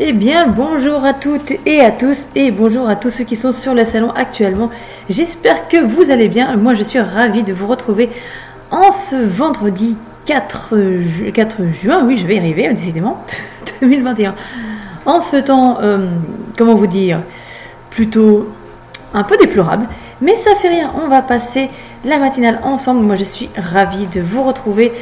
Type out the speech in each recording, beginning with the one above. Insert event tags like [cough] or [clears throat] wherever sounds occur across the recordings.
Eh bien, bonjour à toutes et à tous, et bonjour à tous ceux qui sont sur le salon actuellement. J'espère que vous allez bien. Moi, je suis ravie de vous retrouver en ce vendredi 4, 4 juin. Oui, je vais y arriver, décidément, [laughs] 2021. En ce temps, euh, comment vous dire, plutôt un peu déplorable, mais ça fait rien. On va passer la matinale ensemble. Moi, je suis ravie de vous retrouver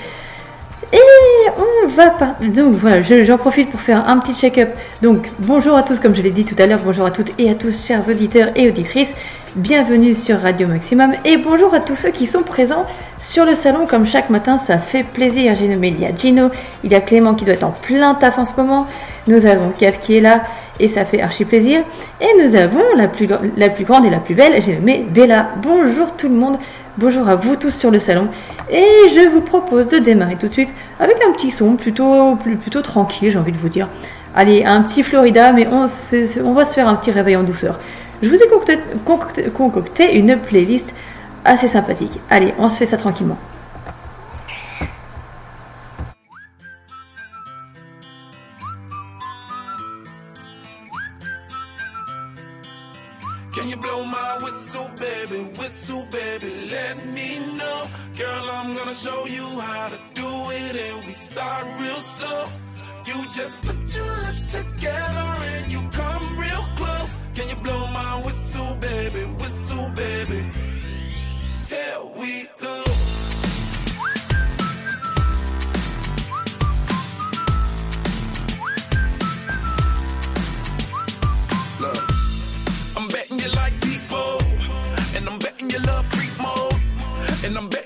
va. Donc voilà, j'en profite pour faire un petit check-up. Donc bonjour à tous, comme je l'ai dit tout à l'heure, bonjour à toutes et à tous, chers auditeurs et auditrices. Bienvenue sur Radio Maximum et bonjour à tous ceux qui sont présents sur le salon comme chaque matin, ça fait plaisir. J'ai nommé, il y a Gino, il y a Clément qui doit être en plein taf en ce moment. Nous avons Kev qui est là et ça fait archi plaisir. Et nous avons la plus, la plus grande et la plus belle, j'ai nommé Bella. Bonjour tout le monde, bonjour à vous tous sur le salon. Et je vous propose de démarrer tout de suite avec un petit son plutôt, plutôt tranquille, j'ai envie de vous dire. Allez, un petit Florida, mais on, va se faire un petit réveil en douceur. Je vous ai concocté une playlist assez sympathique. Allez, on se fait ça tranquillement. Show you how to do it, and we start real slow. You just put your lips together and you come real close. Can you blow my whistle, baby? Whistle, baby. Here we go. I'm betting you like people, and I'm betting you love freak mode, and I'm betting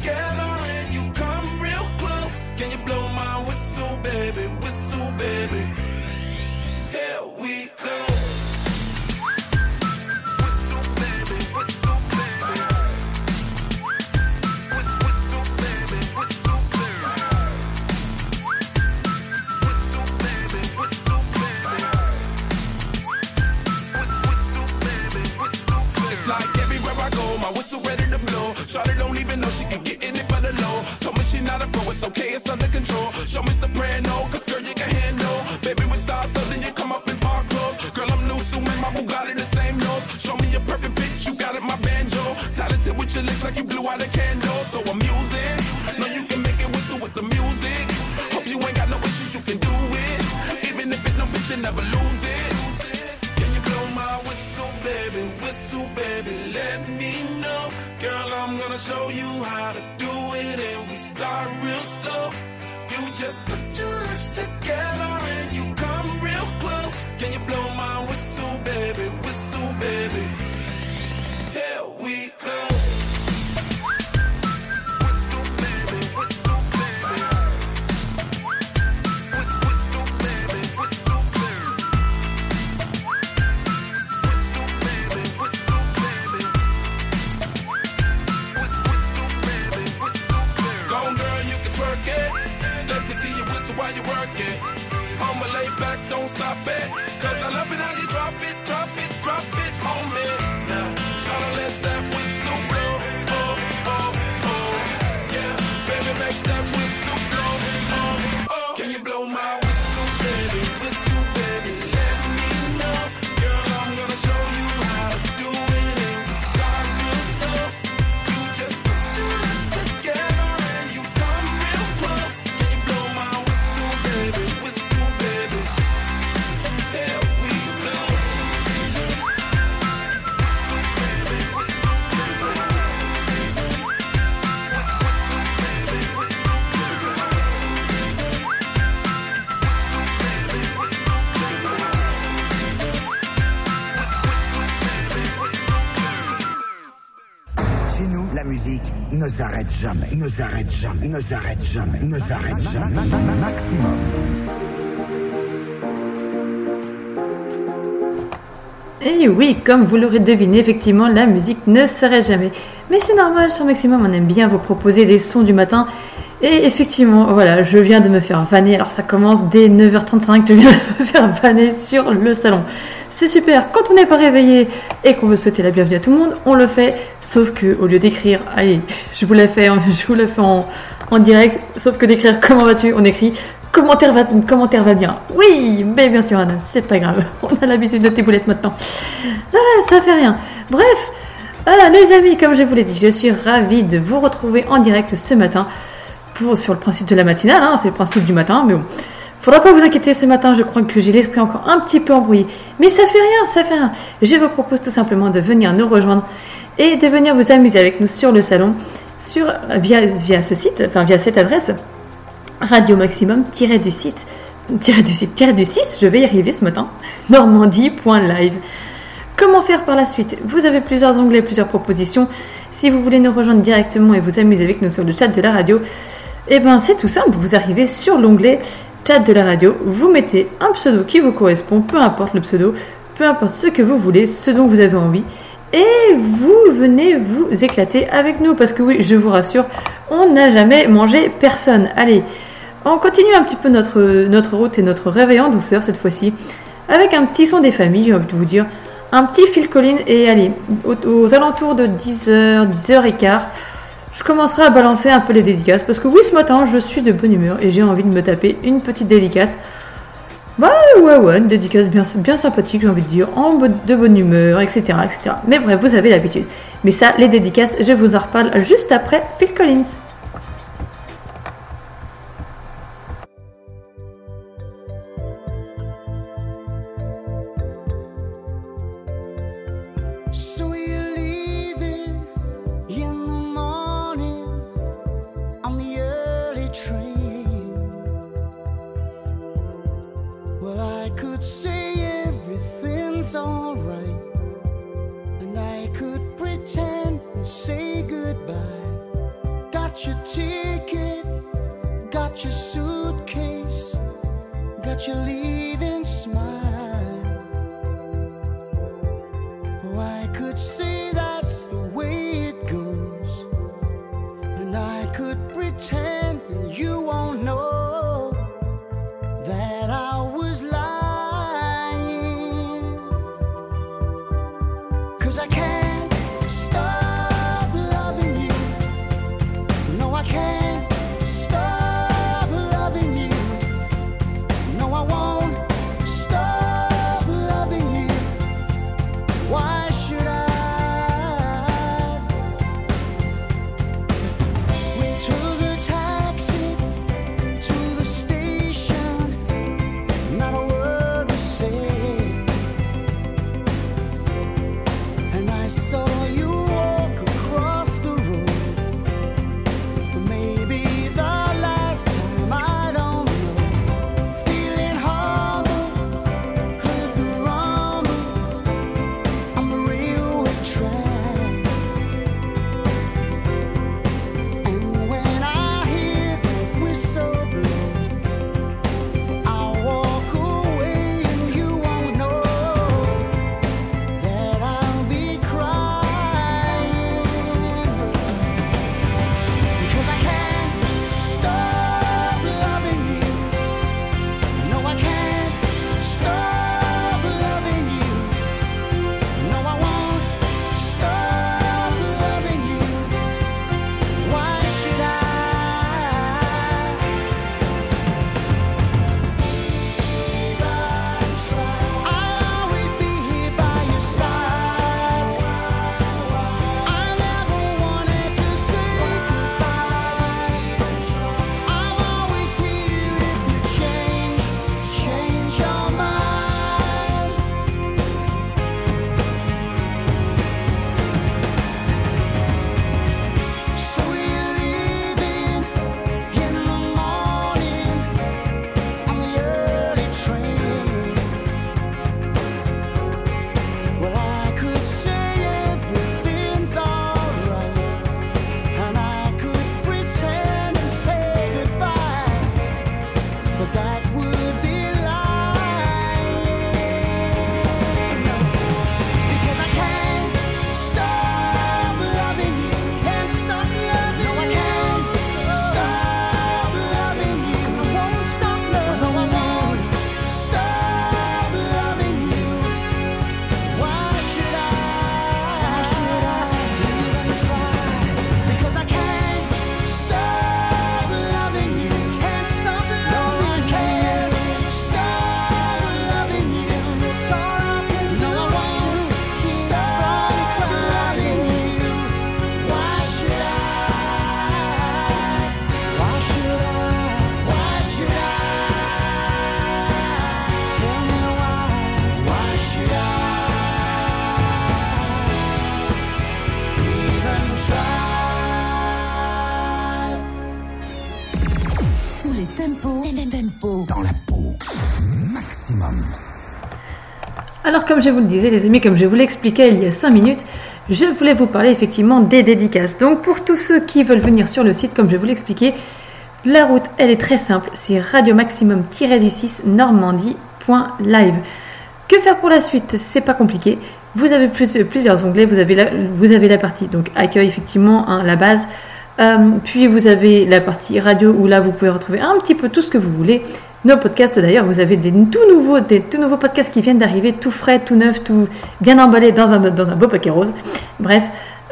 together and you come real close. Can you blow my whistle, baby? Whistle, baby. Here we go. Don't even know Told me she not a pro, it's okay, it's under control. Show me soprano, cause girl you can handle. Baby with stars, so then you come up in park clothes. Girl I'm new, so man, my Bugatti the same nose. Show me a perfect bitch, you got it, my banjo. Talented with your lips like you blew out a candle. So I'm using, know you can make it whistle with the music. Hope you ain't got no issues, you can do it. Even if it no bitch, you never lose it. Don't stop it. Cause I love s'arrête jamais, ne s'arrête jamais, ne s'arrête jamais, ne s'arrête jamais. Maximum. Et oui, comme vous l'aurez deviné, effectivement, la musique ne s'arrête jamais. Mais c'est normal, sur Maximum, on aime bien vous proposer des sons du matin. Et effectivement, voilà, je viens de me faire vanner. Alors ça commence dès 9h35, je viens de me faire vanner sur le salon. C'est super, quand on n'est pas réveillé et qu'on veut souhaiter la bienvenue à tout le monde, on le fait. Sauf que au lieu d'écrire, allez, je vous la fais, [laughs] je vous la fais en, direct. Sauf que d'écrire comment vas-tu, on écrit commentaire va, va bien. Oui, mais bien sûr Anna, c'est pas grave. [laughs] On a l'habitude de tes boulettes maintenant. Ah, ça fait rien. Bref, ah, les amis, comme je vous l'ai dit, je suis ravie de vous retrouver en direct ce matin pour sur le principe de la matinale. Hein, c'est le principe du matin, mais bon. Faudra pas vous inquiéter ce matin, je crois que j'ai l'esprit encore un petit peu embrouillé. Mais ça fait rien, ça fait rien. Je vous propose tout simplement de venir nous rejoindre et de venir vous amuser avec nous sur le salon, sur, via, ce site, enfin via cette adresse, radio maximum du site, du site, du 6, je vais y arriver ce matin, normandie.live. Comment faire par la suite? Vous avez plusieurs onglets, plusieurs propositions. Si vous voulez nous rejoindre directement et vous amuser avec nous sur le chat de la radio, eh ben c'est tout simple, vous arrivez sur l'onglet chat de la radio, vous mettez un pseudo qui vous correspond, peu importe le pseudo, peu importe ce que vous voulez, ce dont vous avez envie, et vous venez vous éclater avec nous, parce que oui, je vous rassure, on n'a jamais mangé personne. Allez, on continue un petit peu notre, notre route et notre réveil en douceur cette fois-ci, avec un petit son des familles, j'ai envie de vous dire, un petit Phil Collins, et allez, aux, alentours de 10h, 10h15, je commencerai à balancer un peu les dédicaces, parce que oui, ce matin, je suis de bonne humeur et j'ai envie de me taper une petite dédicace. Bah ouais, ouais, une dédicace bien, bien sympathique, j'ai envie de dire, en de bonne humeur, etc., etc. Mais bref, vous avez l'habitude. Mais ça, les dédicaces, je vous en reparle juste après Phil Collins. Cause I can't Alors comme je vous le disais les amis, comme je vous l'expliquais il y a 5 minutes, je voulais vous parler effectivement des dédicaces. Donc pour tous ceux qui veulent venir sur le site, comme je vous l'expliquais, la route elle est très simple, c'est radio maximum-du6 normandie.live. Que faire pour la suite? C'est pas compliqué. Vous avez plusieurs onglets, vous avez la, vous avez la partie donc accueil effectivement, hein, la base. Euh, puis vous avez la partie radio où là vous pouvez retrouver un petit peu tout ce que vous voulez. Nos podcasts d'ailleurs, vous avez des tout nouveaux, des tout nouveaux podcasts qui viennent d'arriver, tout frais, tout neuf, tout bien emballé dans un, dans un beau paquet rose. Bref,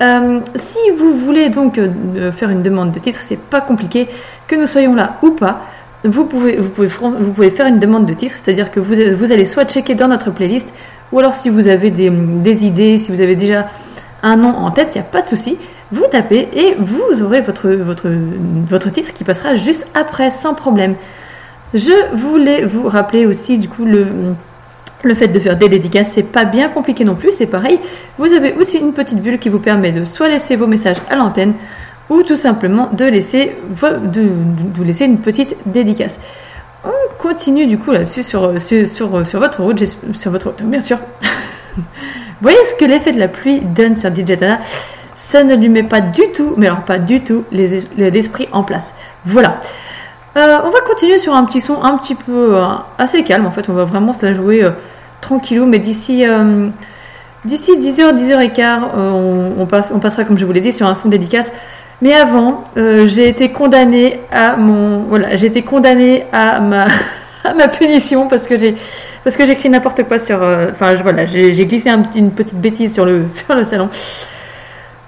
euh, si vous voulez donc euh, faire une demande de titre, c'est pas compliqué, que nous soyons là ou pas. Vous pouvez, vous pouvez, vous pouvez faire une demande de titre, c'est-à-dire que vous, vous allez soit checker dans notre playlist, ou alors si vous avez des, des idées, si vous avez déjà un nom en tête, il n'y a pas de souci. Vous tapez et vous aurez votre, votre, votre titre qui passera juste après, sans problème. Je voulais vous rappeler aussi du coup le, fait de faire des dédicaces, c'est pas bien compliqué non plus, c'est pareil. Vous avez aussi une petite bulle qui vous permet de soit laisser vos messages à l'antenne ou tout simplement de laisser, de, de laisser une petite dédicace. On continue du coup là-dessus sur, votre route, sur votre route, bien sûr. Vous [laughs] voyez ce que l'effet de la pluie donne sur Digitana Ça ne lui met pas du tout, mais alors pas du tout, l'esprit en place. Voilà. Euh, on va continuer sur un petit son un petit peu euh, assez calme. En fait, on va vraiment se la jouer euh, tranquillou. Mais d'ici d'ici 10h, 10h15, on, passe, on passera, comme je vous l'ai dit, sur un son dédicace. Mais avant, j'ai été condamnée à mon voilà, j'ai été condamnée à ma [laughs] à ma punition parce que j'ai parce que j'écris n'importe quoi sur enfin voilà, j'ai glissé un petit, une petite bêtise sur le [laughs] sur le salon.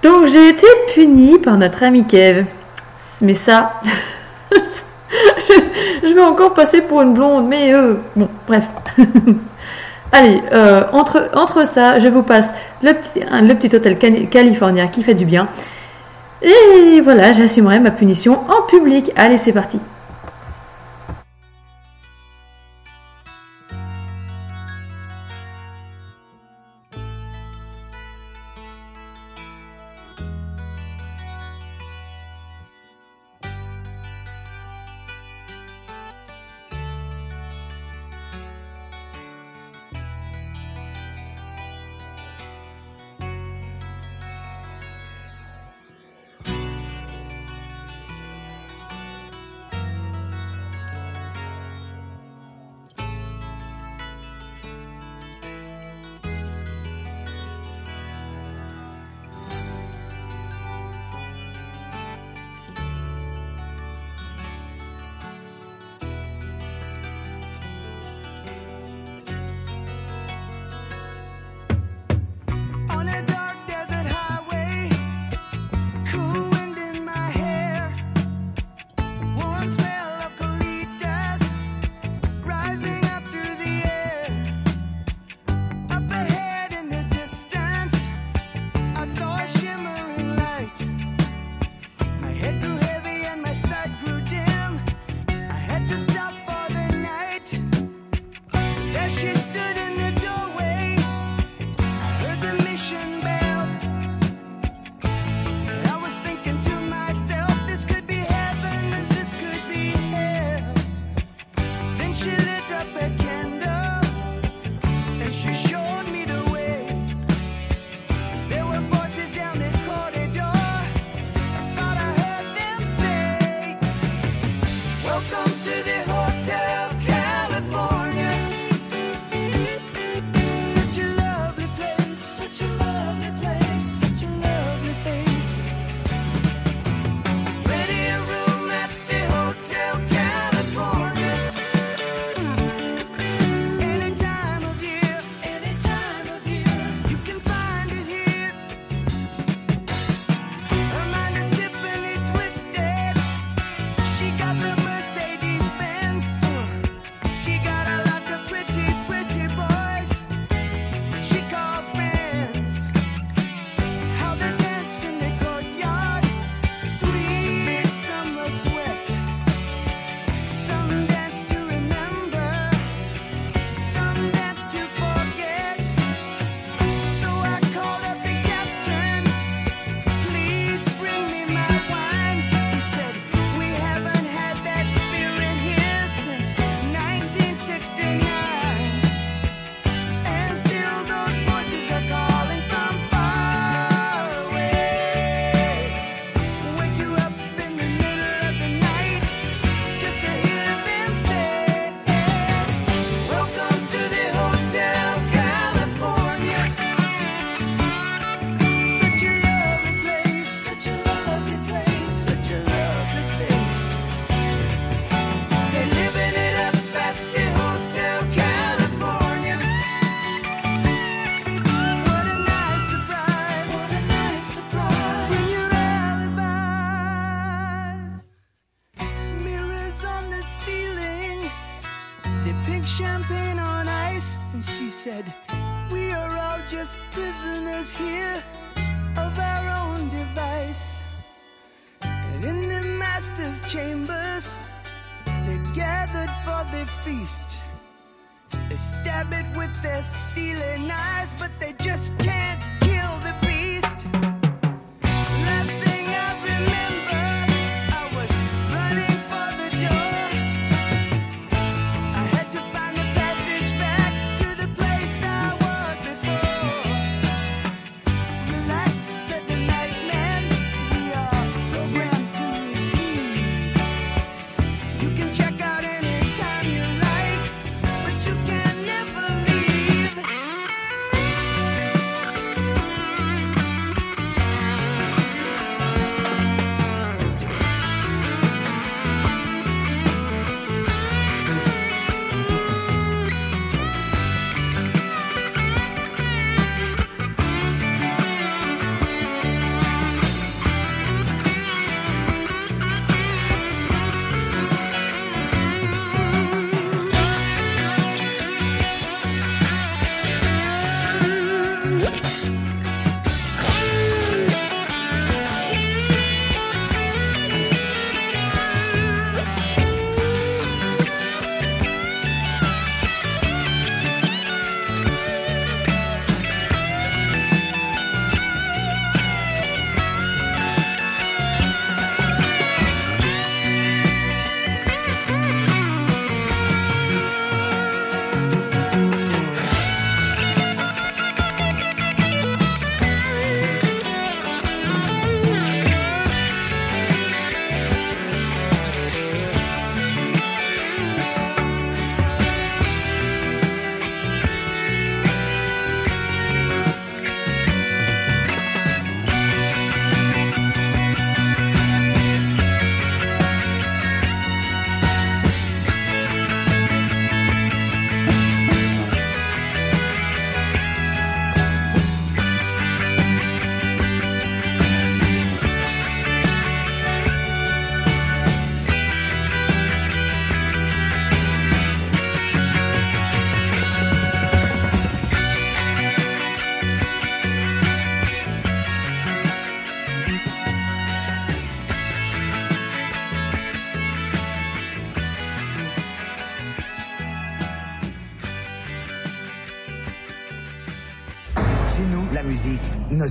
Donc j'ai été punie par notre ami Kev. Mais ça [laughs] je vais encore passer pour une blonde, mais euh, bon, bref. [laughs] Allez, euh, entre, ça, je vous passe le petit, le petit hôtel californien qui fait du bien. Et voilà, j'assumerai ma punition en public. Allez, c'est parti.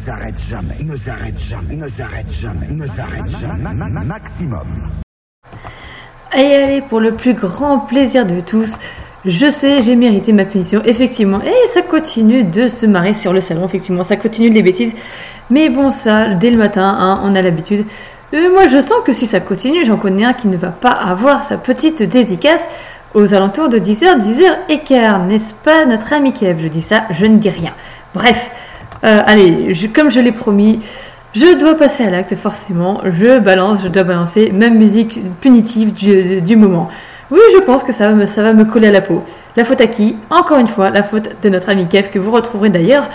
S'arrête jamais, ne s'arrête jamais, ne s'arrête jamais, ne s'arrête jamais. Ma- ma- ma- Maximum. Allez, allez, pour le plus grand plaisir de tous, je sais, j'ai mérité ma punition, effectivement. Et ça continue de se marrer sur le salon, effectivement, ça continue les bêtises. Mais bon, ça, dès le matin, hein, on a l'habitude. Euh, moi, je sens que si ça continue, j'en connais un qui ne va pas avoir sa petite dédicace aux alentours de 10h, 10h et quart, n'est-ce pas, notre ami Kev? Je dis ça, je ne dis rien. Bref, euh, allez, comme je l'ai promis, je dois passer à l'acte, forcément. Je balance, je dois balancer ma musique punitive du, moment. Oui, je pense que ça va, me, ça va me coller à la peau. La faute à qui? Encore une fois, la faute de notre ami Kev, que vous retrouverez d'ailleurs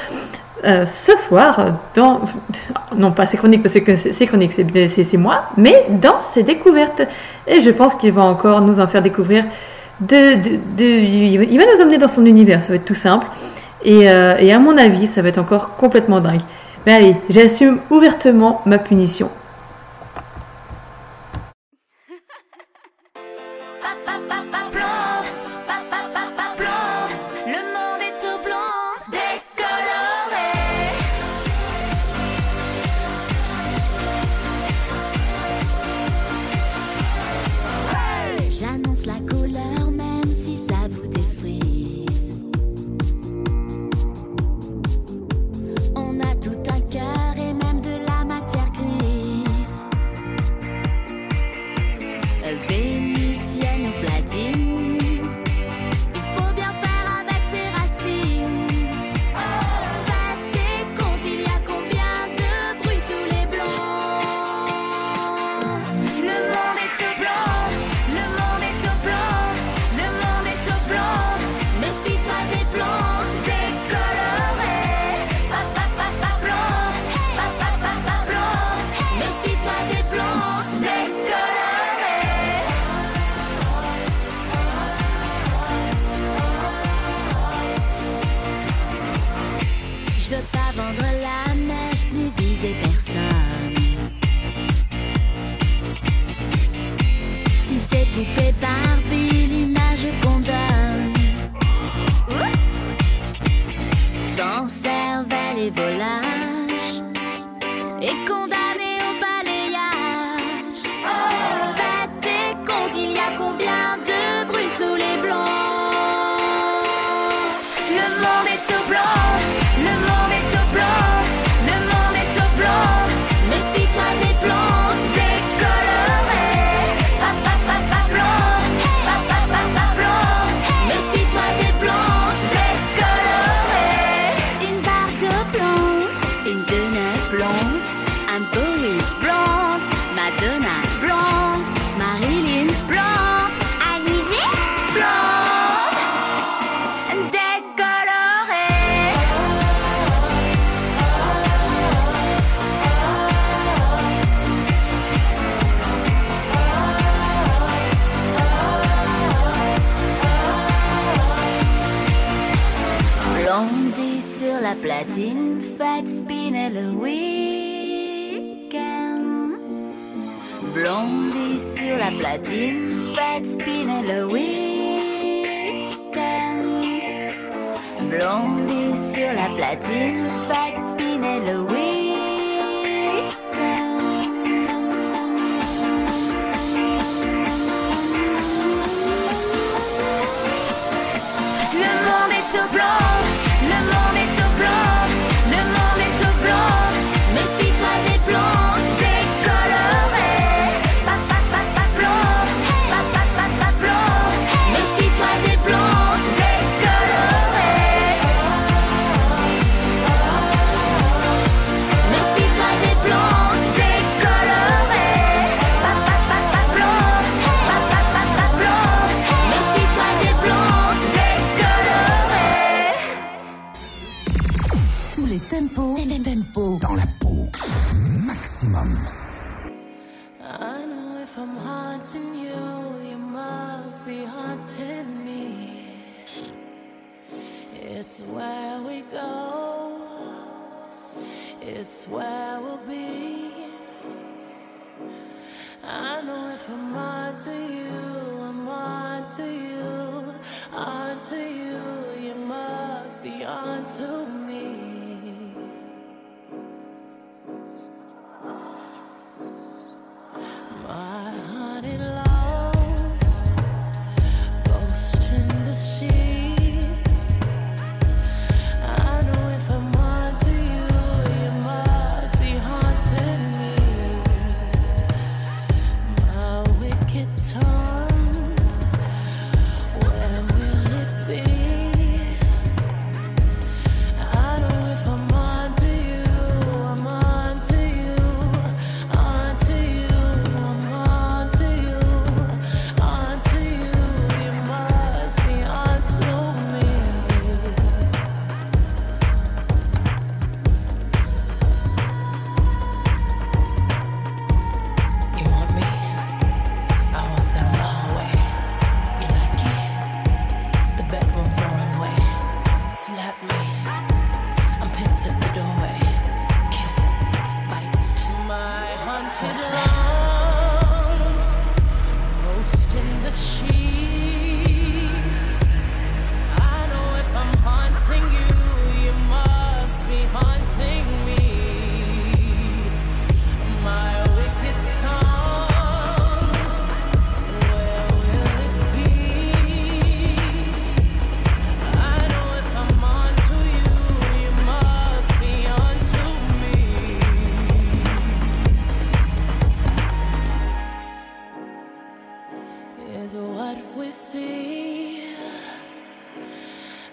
euh, ce soir dans... [laughs] Non, pas ses chroniques, parce que ses chroniques, c'est moi, mais dans ses découvertes. Et je pense qu'il va encore nous en faire découvrir de... de, il va nous emmener dans son univers, ça va être tout simple. Et, euh, et à mon avis, ça va être encore complètement dingue. Mais allez, j'assume ouvertement ma punition.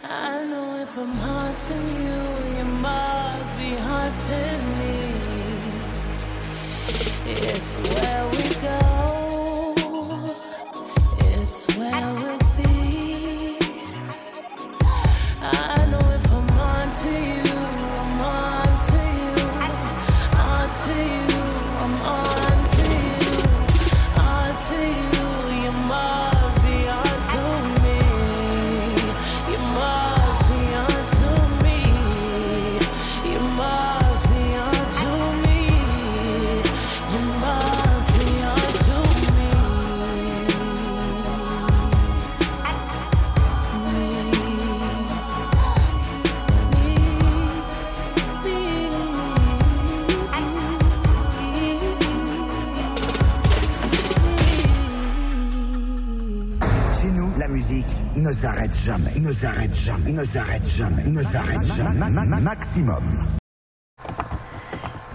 I know if I'm haunting you, you must be haunting me. It's where we s'arrête jamais, ne s'arrête jamais, ne s'arrête jamais, ne s'arrête jamais. Ma- ma- ma- Maximum.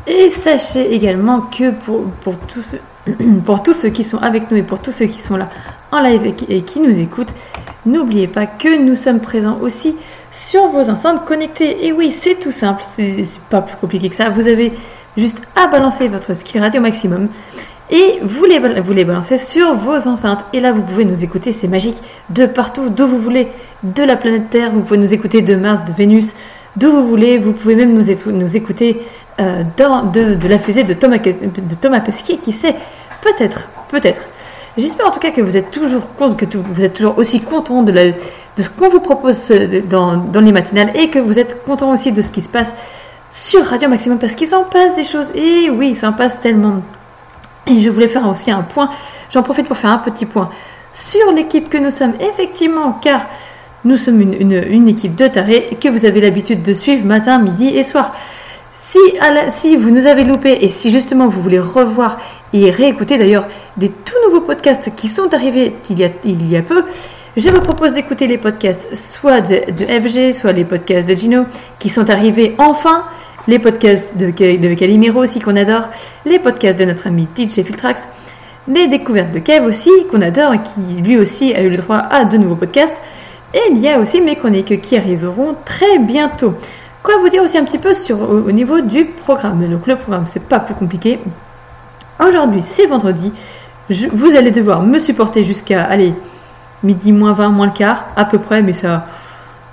Et sachez également que pour, pour, tous ceux, [clears throat] pour tous ceux qui sont avec nous et pour tous ceux qui sont là en live et qui, et qui nous écoutent, n'oubliez pas que nous sommes présents aussi sur vos enceintes connectées. Et oui, c'est tout simple, c'est pas plus compliqué que ça. Vous avez juste à balancer votre skill radio maximum et vous les, balancez sur vos enceintes. Et là, vous pouvez nous écouter, c'est magique, de partout, d'où vous voulez, de la planète Terre, vous pouvez nous écouter de Mars, de Vénus, d'où vous voulez. Vous pouvez même nous, écouter euh, de, la fusée de Thomas, de Thomas Pesquet, qui sait, peut-être, peut-être. J'espère en tout cas que vous êtes toujours compte, que vous êtes toujours aussi content de, ce qu'on vous propose euh, dans, dans les matinales et que vous êtes content aussi de ce qui se passe sur Radio Maximum parce qu'il s'en passe des choses. Et oui, il s'en passe tellement. Et je voulais faire aussi un point, j'en profite pour faire un petit point sur l'équipe que nous sommes, effectivement, car nous sommes une, équipe de tarés que vous avez l'habitude de suivre matin, midi et soir. Si, vous nous avez loupé et si justement vous voulez revoir et réécouter d'ailleurs des tout nouveaux podcasts qui sont arrivés il y a, peu, je vous propose d'écouter les podcasts soit de FG, soit les podcasts de Gino qui sont arrivés enfin, les podcasts de, Calimero aussi qu'on adore, les podcasts de notre ami DJ Filtrax, les découvertes de Kev aussi qu'on adore et qui lui aussi a eu le droit à de nouveaux podcasts. Et il y a aussi mes chroniques qui arriveront très bientôt. Quoi vous dire aussi un petit peu au, au niveau du programme? Donc le programme, c'est pas plus compliqué. Aujourd'hui, c'est vendredi. Vous allez devoir me supporter jusqu'à, allez, midi moins 20, moins le quart, à peu près, mais ça...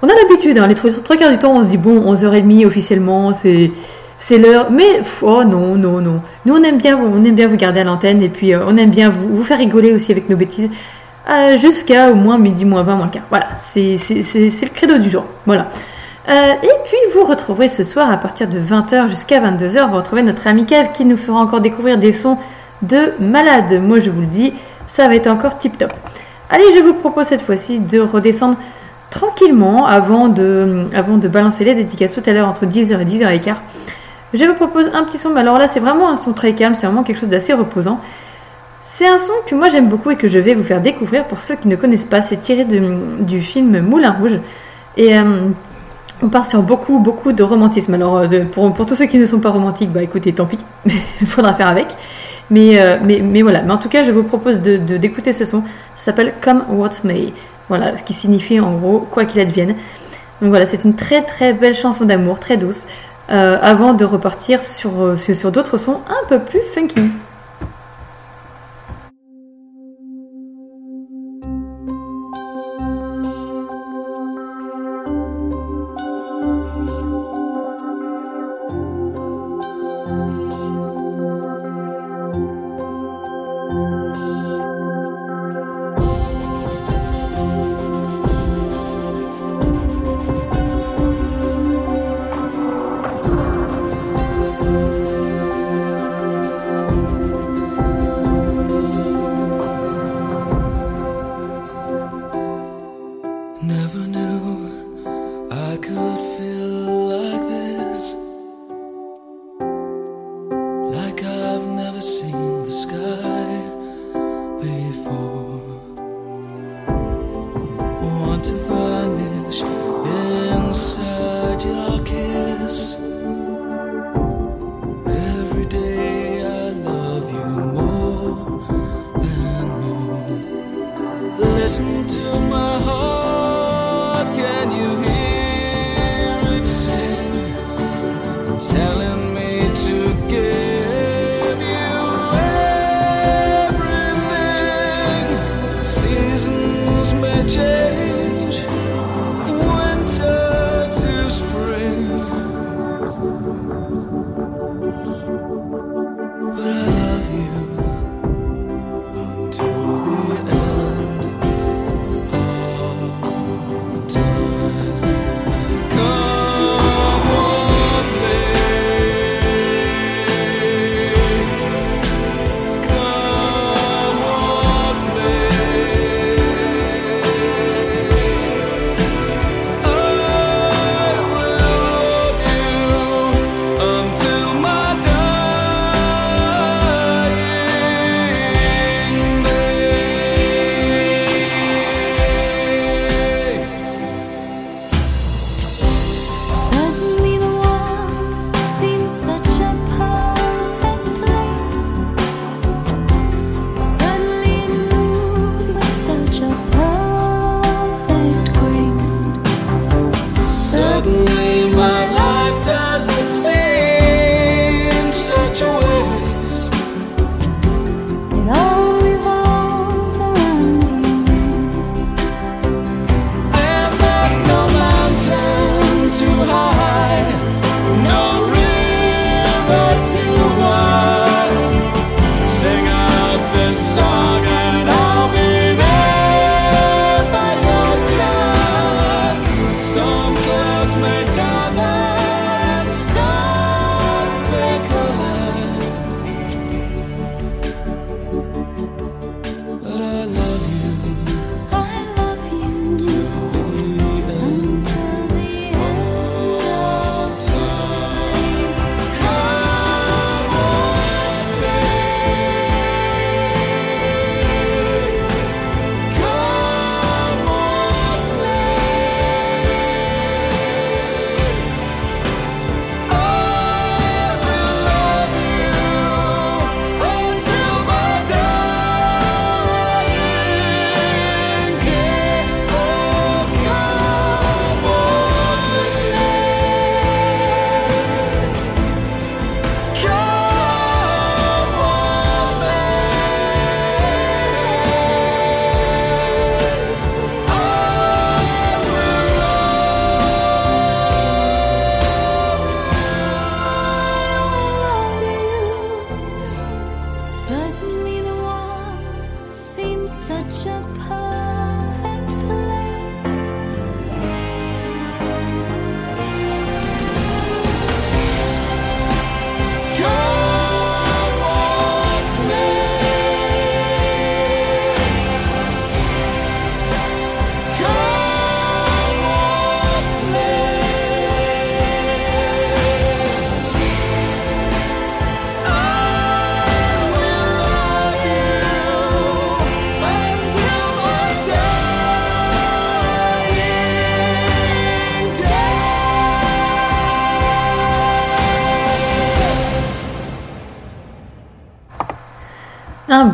On a l'habitude, hein, les trois, quarts du temps, on se dit, bon, 11h30 officiellement, c'est... C'est l'heure, mais oh non, non, non. Nous on aime bien, vous- on aime bien vous garder à l'antenne et puis euh, on aime bien vous, faire rigoler aussi avec nos bêtises euh, jusqu'à au moins midi moins 20 moins le quart. Voilà, c'est c'est- c'est- c'est le credo du jour. Voilà. Euh, et puis vous retrouverez ce soir à partir de 20h jusqu'à 22h, vous retrouvez notre ami Kev qui nous fera encore découvrir des sons de malade. Moi je vous le dis, ça va être encore tip top. Allez, je vous propose cette fois-ci de redescendre tranquillement avant de, avant de balancer les dédicaces tout à l'heure entre 10h et 10h15. Je vous propose un petit son, mais alors là c'est vraiment un son très calme, c'est vraiment quelque chose d'assez reposant. C'est un son que moi j'aime beaucoup et que je vais vous faire découvrir pour ceux qui ne connaissent pas. C'est tiré de- du film Moulin Rouge. Et euh, on part sur beaucoup, beaucoup de romantisme. Alors euh, pour, pour tous ceux qui ne sont pas romantiques, bah écoutez, tant pis, il [laughs] faudra faire avec. Mais, euh, mais, mais voilà, mais en tout cas je vous propose d'écouter ce son. Ça s'appelle Come What May. Voilà, ce qui signifie en gros quoi qu'il advienne. Donc voilà, c'est une très très belle chanson d'amour, très douce, euh, avant de repartir euh, sur d'autres sons un peu plus funky.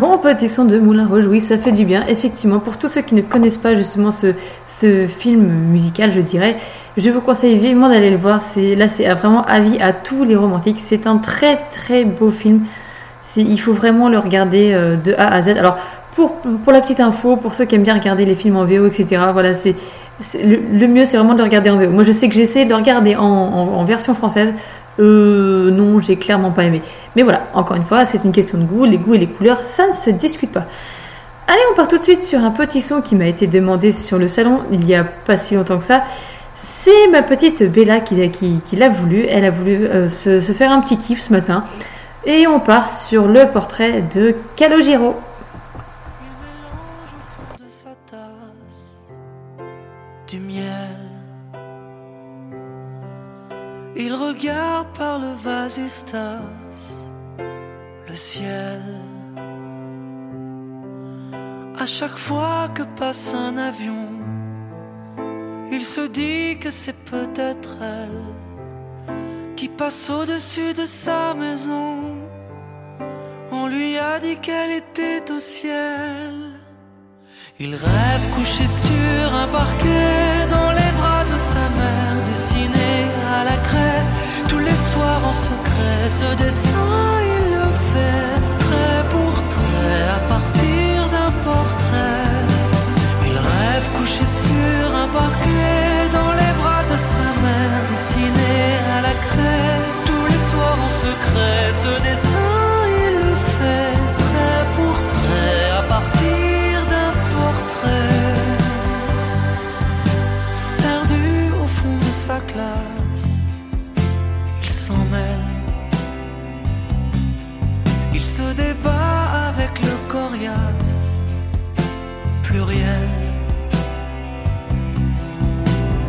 Bon petit son de Moulin Rouge, oui, ça fait du bien, effectivement. Pour tous ceux qui ne connaissent pas justement ce, ce film musical, je dirais, je vous conseille vivement d'aller le voir. C'est Là, c'est vraiment avis à tous les romantiques. C'est un très très beau film. Il faut vraiment le regarder euh, de A à Z. Alors, pour, pour la petite info, pour ceux qui aiment bien regarder les films en VO, etc., voilà, c'est le, mieux, c'est vraiment de le regarder en VO. Moi, je sais que j'ai essayé de le regarder en, version française. Euh, non, j'ai clairement pas aimé. Mais voilà, encore une fois, c'est une question de goût. Les goûts et les couleurs, ça se discute pas. Allez, on part tout de suite sur un petit son qui m'a été demandé sur le salon il y a pas si longtemps que ça. C'est ma petite Bella qui, qui, l'a voulu. Elle a voulu euh, se, faire un petit kiff ce matin. Et on part sur le portrait de Calogero. Il au fond de sa tasse du miel. Il regarde par le vasistas le ciel. À chaque fois que passe un avion, il se dit que c'est peut-être elle qui passe au-dessus de sa maison. On lui a dit qu'elle était au ciel. Il rêve couché sur un parquet dans les bras de sa mère, dessiné à la craie. Tous les soirs en secret, ce dessin il le fait ce dessin il le fait trait pour trait à partir d'un portrait. Perdu au fond de sa classe, il s'en mêle. Il se débat avec le coriace pluriel.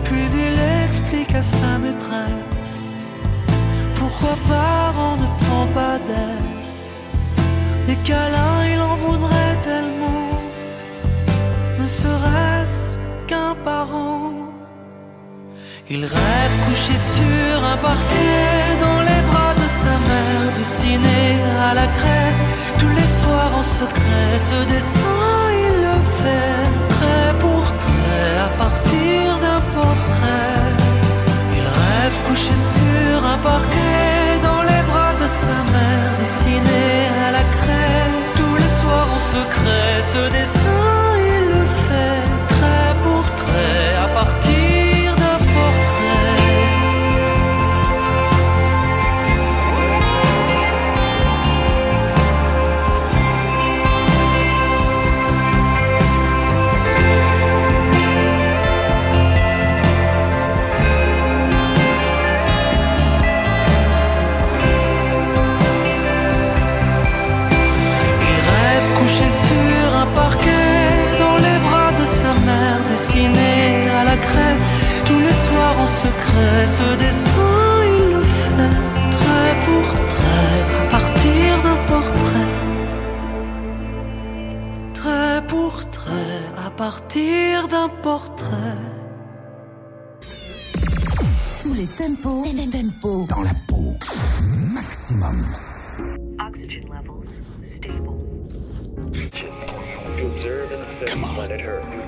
Puis il explique à sa maîtresse pourquoi parent ne Des câlins, il en voudrait tellement, ne serait-ce qu'un parent. Il rêve couché sur un parquet dans les bras de sa mère, dessiné à la craie. Tous les soirs en secret, ce dessin il le fait trait pour trait à partir d'un portrait. Il rêve couché sur un parquet sa mère, dessiné à la craie. Tous les soirs en secret, ce dessin ce dessin il le fait trait pour trait à partir d'un portrait. Trait pour trait à partir d'un portrait. Tous les tempos, tempos. Dans la peau. Maximum. Oxygen levels stable. To observe and study planet Earth.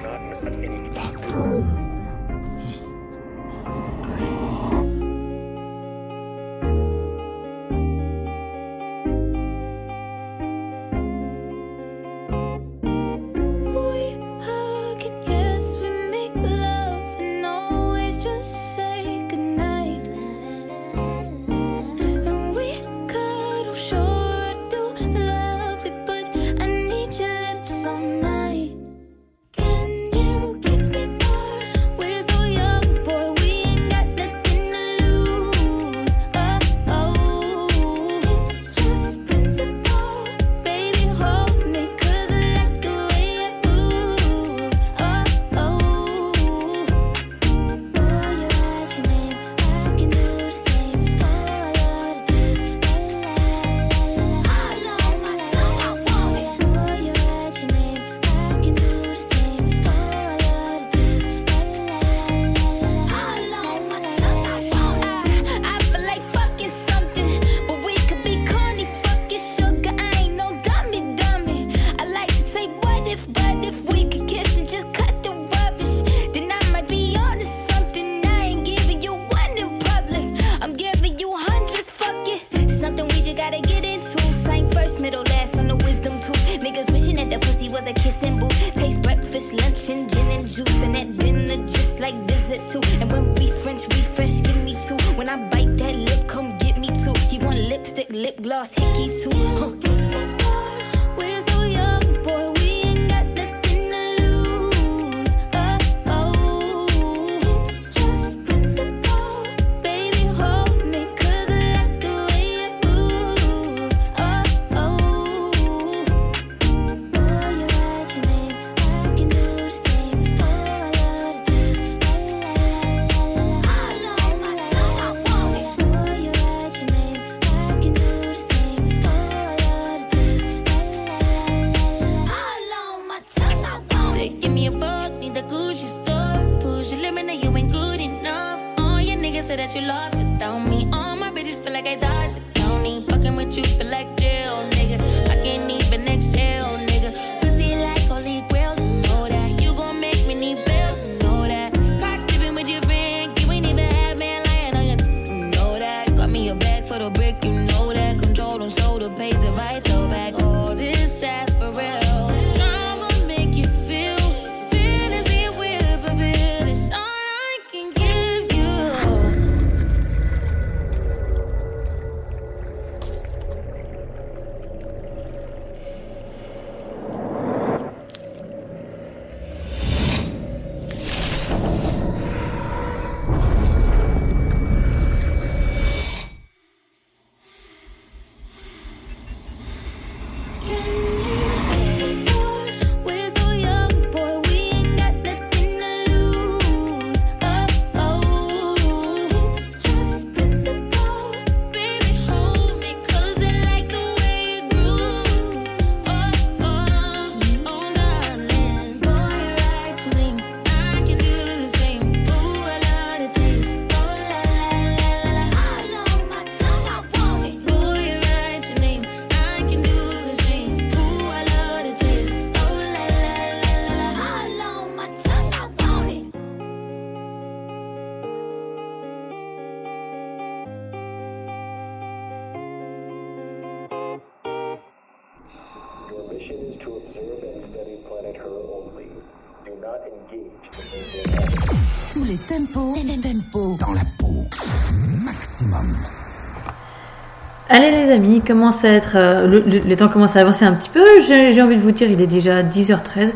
Amis, commence à être, euh, le, temps commence à avancer un petit peu. J'ai envie de vous dire, il est déjà 10h13.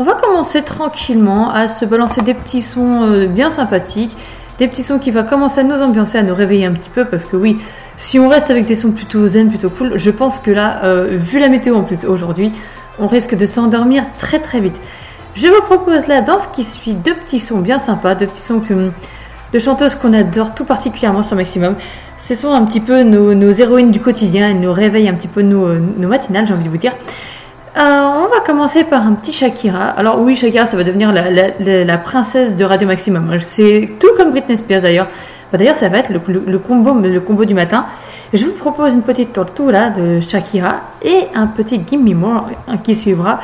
On va commencer tranquillement à se balancer des petits sons euh, bien sympathiques, des petits sons qui vont commencer à nous ambiancer, à nous réveiller un petit peu, parce que oui, si on reste avec des sons plutôt zen, plutôt cool, je pense que là, euh, vu la météo en plus aujourd'hui, on risque de s'endormir très très vite. Je vous propose là, dans ce qui suit, deux petits sons bien sympas, deux petits sons que, de chanteuses qu'on adore tout particulièrement sur Maximum. Ce sont un petit peu nos, héroïnes du quotidien, elles nous réveillent un petit peu nos, matinales, j'ai envie de vous dire. Euh, on va commencer par un petit Shakira. Alors oui, Shakira, ça va devenir la, princesse de Radio Maximum. C'est tout comme Britney Spears d'ailleurs. Bah, d'ailleurs, ça va être le, combo, le combo du matin. Je vous propose une petite tortue là de Shakira et un petit Give Me More hein, qui suivra.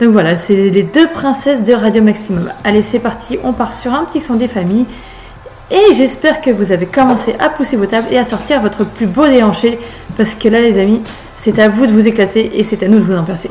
Donc voilà, c'est les deux princesses de Radio Maximum. Allez, c'est parti, on part sur un petit son des familles. Et j'espère que vous avez commencé à pousser vos tables et à sortir votre plus beau déhanché. Parce que là, les amis, c'est à vous de vous éclater et c'est à nous de vous en passer.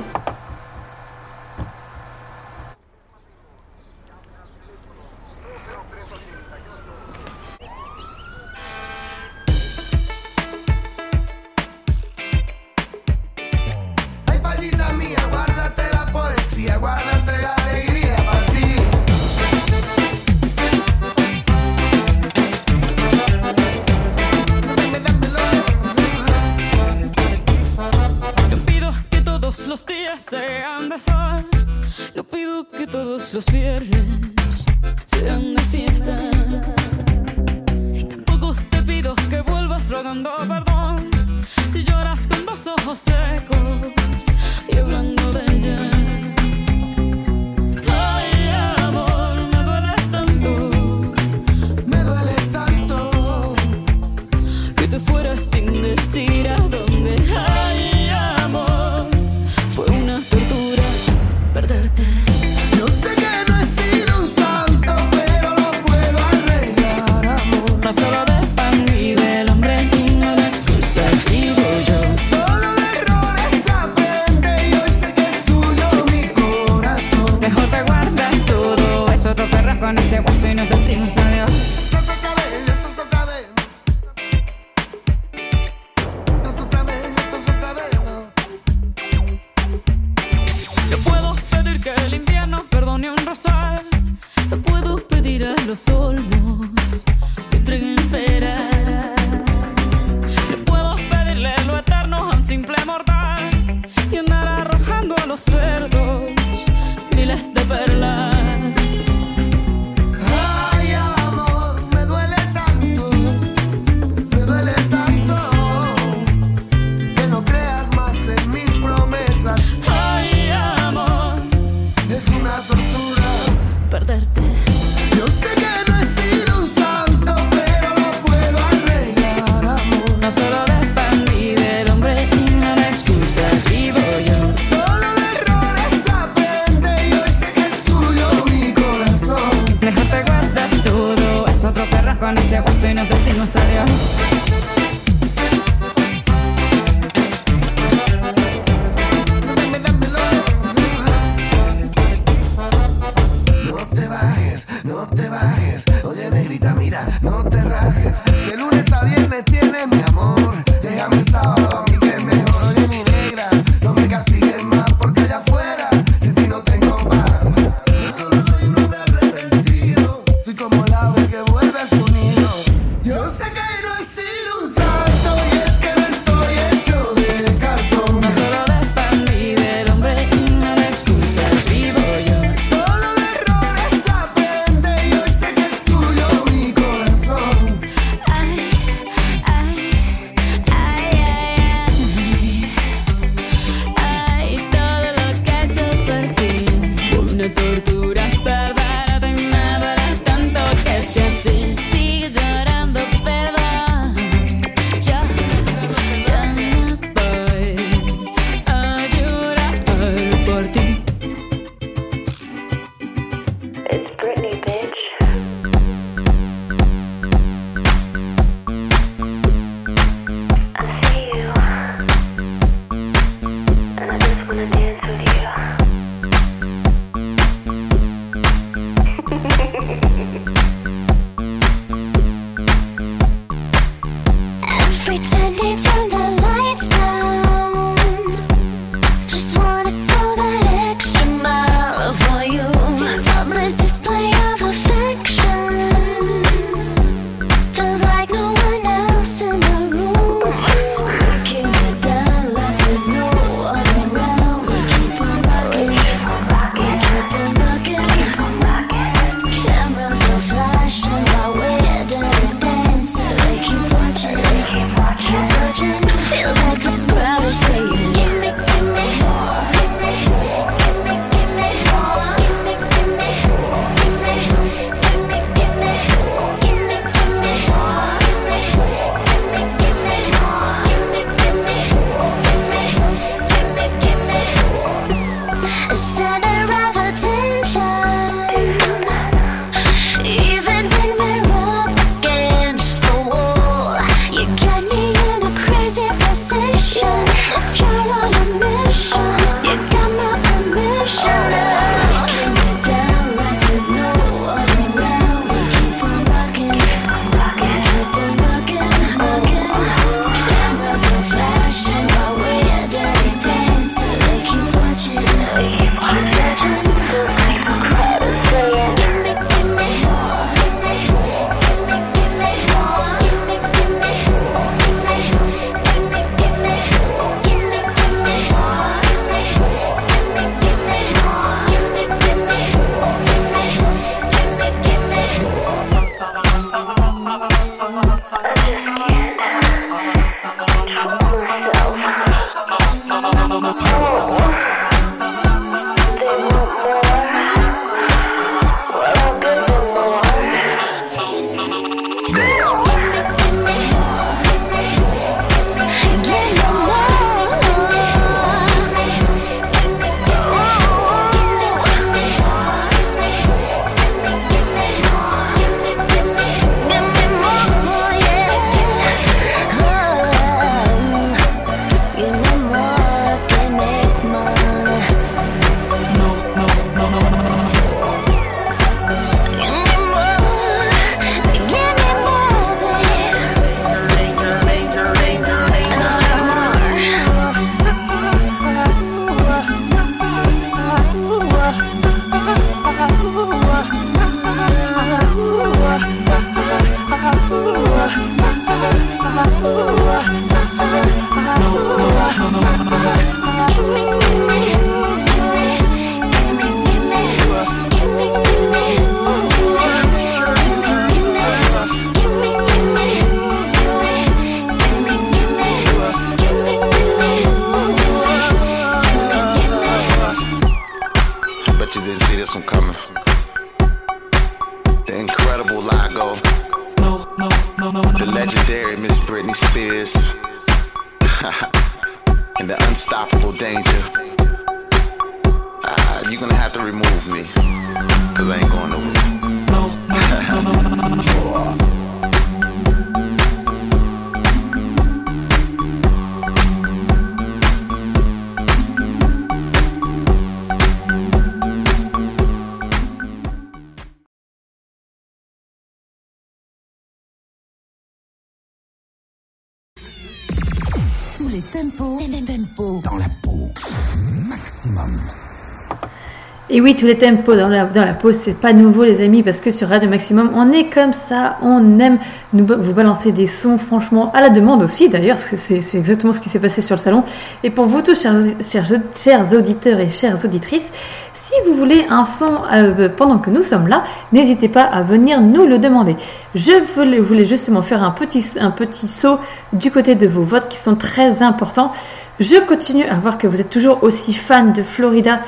Oui, tous les tempos dans la, dans la pause, c'est pas nouveau, les amis, parce que sur Radio Maximum, on est comme ça, on aime vous balancer des sons, franchement, à la demande aussi, d'ailleurs, parce c'est exactement ce qui s'est passé sur le salon. Et pour vous tous, chers, auditeurs et chères auditrices, si vous voulez un son euh, pendant que nous sommes là, n'hésitez pas à venir nous le demander. Je voulais, voulais justement faire un petit, un petit saut du côté de vos votes qui sont très importants. Je continue à voir que vous êtes toujours aussi fan de Florida.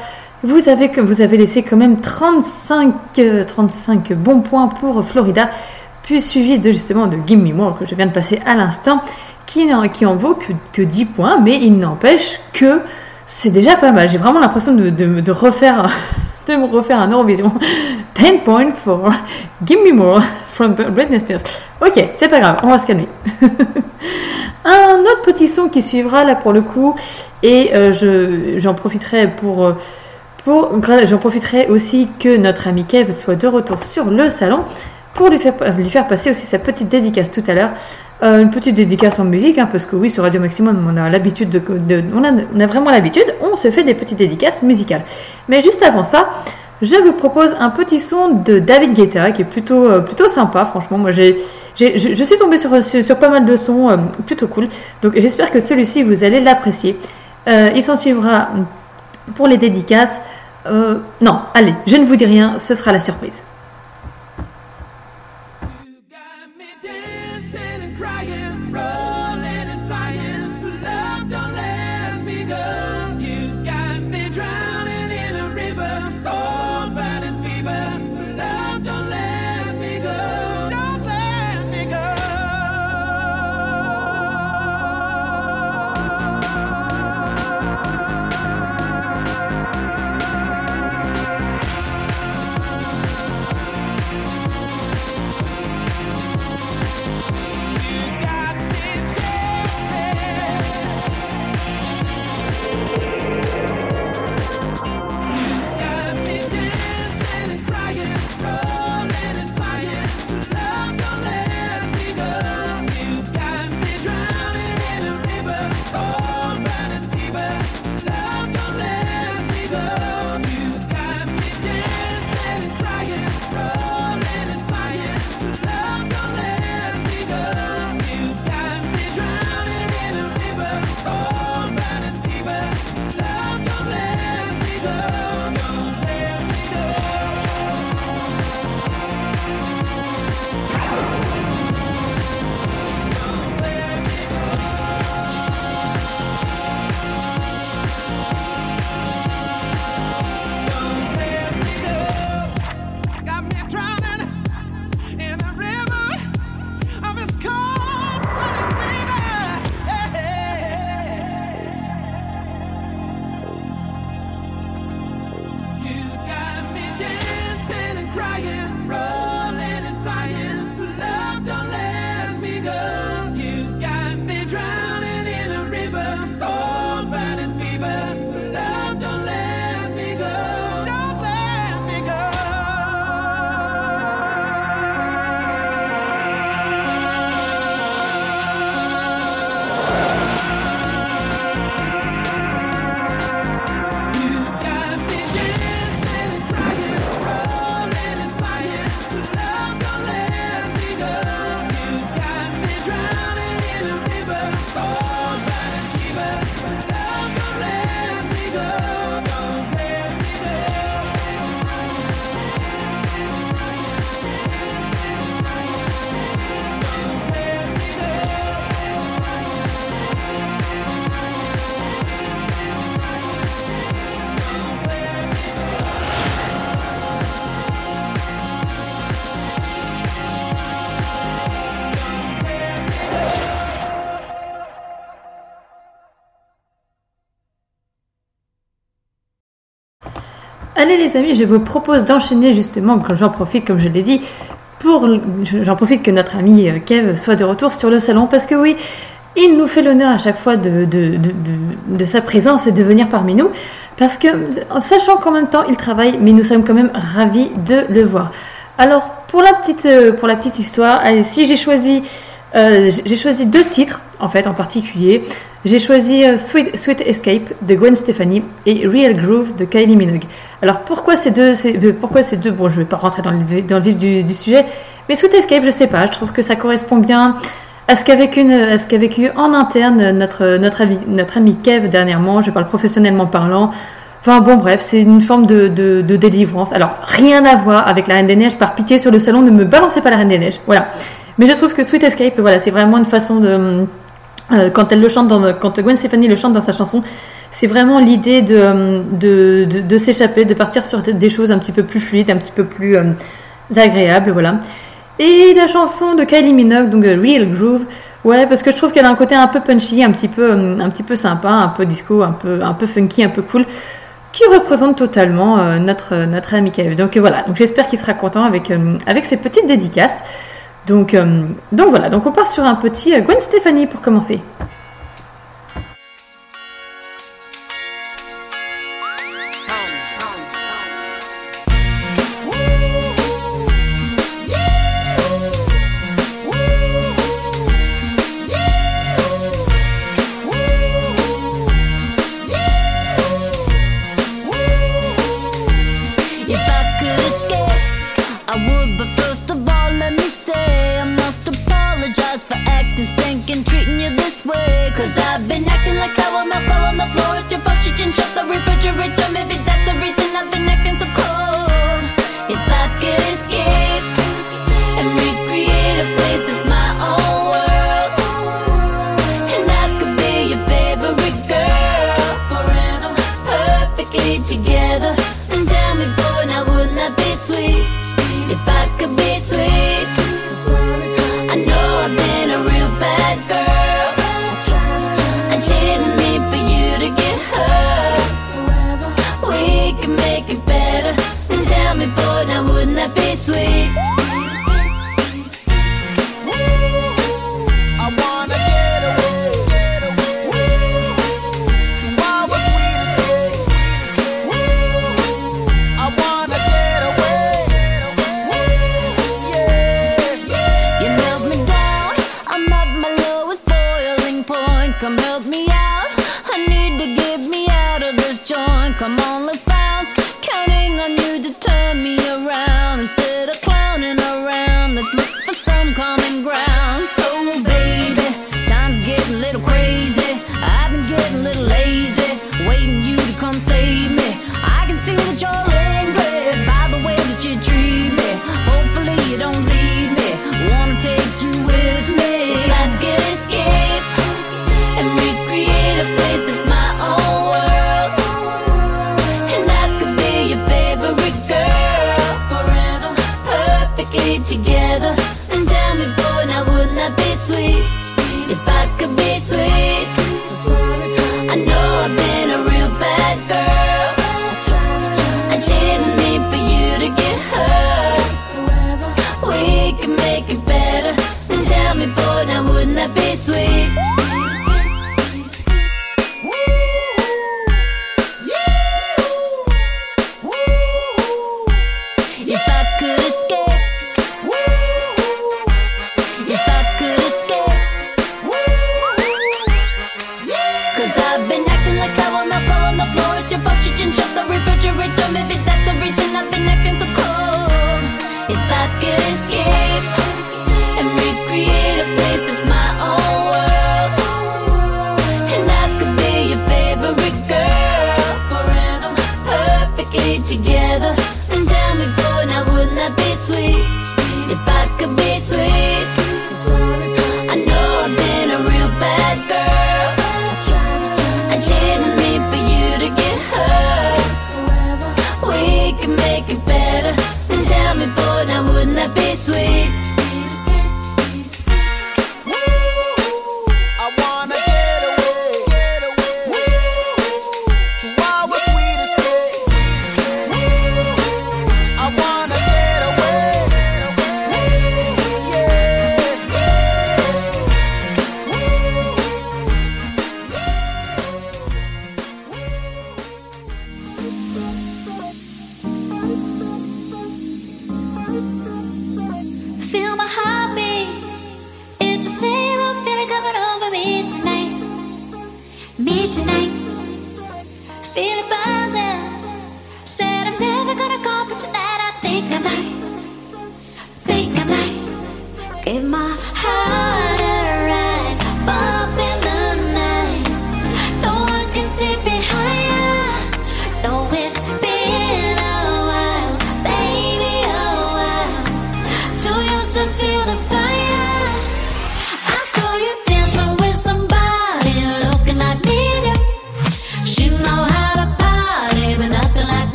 Vous avez, que vous avez laissé quand même 35, euh, 35 bons points pour Florida, puis suivi de justement de Gimme More que je viens de passer à l'instant, qui, qui en vaut que, que 10 points, mais il n'empêche que c'est déjà pas mal. J'ai vraiment l'impression de, de, refaire, [laughs] de me refaire un Eurovision. [laughs] 10 points for [laughs] Gimme More from Britney Spears. Ok, c'est pas grave, on va se calmer. Un autre petit son qui suivra là pour le coup, et euh, je- j'en profiterai pour, euh, j'en profiterai aussi que notre ami Kev soit de retour sur le salon pour lui faire, passer aussi sa petite dédicace tout à l'heure. Euh, une petite dédicace en musique, hein, parce que oui, sur Radio Maximum, on a l'habitude de, on, a, vraiment l'habitude, on se fait des petites dédicaces musicales. Mais juste avant ça, je vous propose un petit son de David Guetta qui est plutôt, euh, plutôt sympa, franchement. Moi, j'ai, je, suis tombée sur, sur, pas mal de sons euh, plutôt cool. Donc, j'espère que celui-ci, vous allez l'apprécier. Il s'en suivra pour les dédicaces. Euh, non, allez, je ne vous dis rien, ce sera la surprise. Allez les amis, je vous propose d'enchaîner justement, j'en profite comme je l'ai dit, pour j'en profite que notre ami euh, Kev soit de retour sur le salon parce que oui, il nous fait l'honneur à chaque fois de, sa présence et de venir parmi nous parce que en sachant qu'en même temps il travaille, mais nous sommes quand même ravis de le voir. Alors pour la petite, euh, pour la petite histoire, allez, si j'ai choisi Euh, j'ai choisi deux titres en fait en particulier. J'ai choisi euh, Sweet, Escape de Gwen Stefani et Real Groove de Kylie Minogue. Alors pourquoi ces deux euh, Pourquoi ces deux? Bon, je vais pas rentrer dans le, vif du, sujet, mais Sweet Escape, je sais pas, je trouve que ça correspond bien à ce qu'a vécu, à ce vécu en interne notre ami, Kev dernièrement. Je parle professionnellement parlant. Enfin bon, bref, c'est une forme de, de, de délivrance. Alors, rien à voir avec la Reine des Neiges. Par pitié, sur le salon, ne me balancez pas la Reine des Neiges. Voilà. Mais je trouve que Sweet Escape, voilà, c'est vraiment une façon de... euh, quand elle le chante, quand Gwen Stefani le chante dans sa chanson, c'est vraiment l'idée de, de, de, de s'échapper, de partir sur des choses un petit peu plus fluides, un petit peu plus euh, agréables, voilà. Et la chanson de Kylie Minogue, donc euh, Real Groove, ouais, parce que je trouve qu'elle a un côté un peu punchy, un petit peu, euh, un petit peu sympa, un peu disco, un peu, un peu funky, un peu cool, qui représente totalement euh, notre, notre ami Kev. Donc euh, voilà, donc j'espère qu'il sera content avec, euh, avec ces petites dédicaces. Donc, euh, donc voilà, donc on part sur un petit euh, Gwen Stefani pour commencer.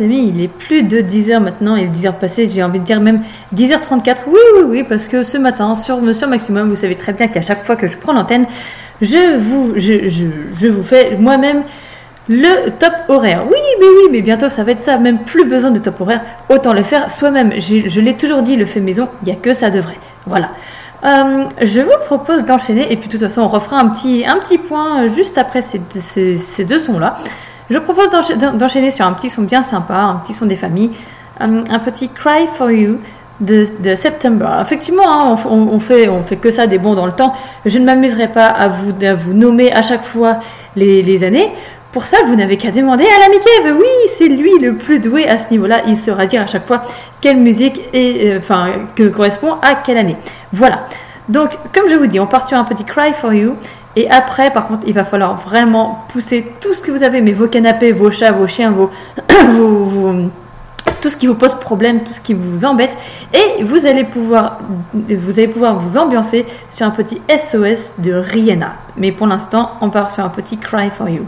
Amis, il est plus de 10h maintenant, il est 10h passées, j'ai envie de dire même 10h34. Oui, oui, oui, parce que ce matin, sur Monsieur Maximum, vous savez très bien qu'à chaque fois que je prends l'antenne, je vous, je, vous fais moi-même le top horaire. Oui, mais oui, mais bientôt ça va être ça, même plus besoin de top horaire, autant le faire soi-même. Je, l'ai toujours dit, le fait maison, il n'y a que ça de vrai. Voilà. Euh, je vous propose d'enchaîner, et puis de toute façon, on refera un petit, point juste après ces, deux- ces, ces deux sons-là. Je propose d'encha- d'en- d'enchaîner sur un petit son bien sympa, un petit son des familles, un, un petit Cry for You de, de September. Effectivement, hein, on, on- fait, que ça des bons dans le temps. Je ne m'amuserai pas à vous, nommer à chaque fois les, les années. Pour ça, vous n'avez qu'à demander à l'ami Kev. Oui, c'est lui le plus doué à ce niveau-là. Il saura dire à chaque fois quelle musique est, euh, enfin, que correspond à quelle année. Voilà. Donc, comme je vous dis, on part sur un petit Cry for You. Et après, par contre, il va falloir vraiment pousser tout ce que vous avez, mais vos canapés, vos chats, vos chiens, [clears throat] vos, tout ce qui vous pose problème, tout ce qui vous embête, et vous allez pouvoir, vous allez pouvoir vous ambiancer sur un petit SOS de Rihanna. Mais pour l'instant, on part sur un petit Cry for You.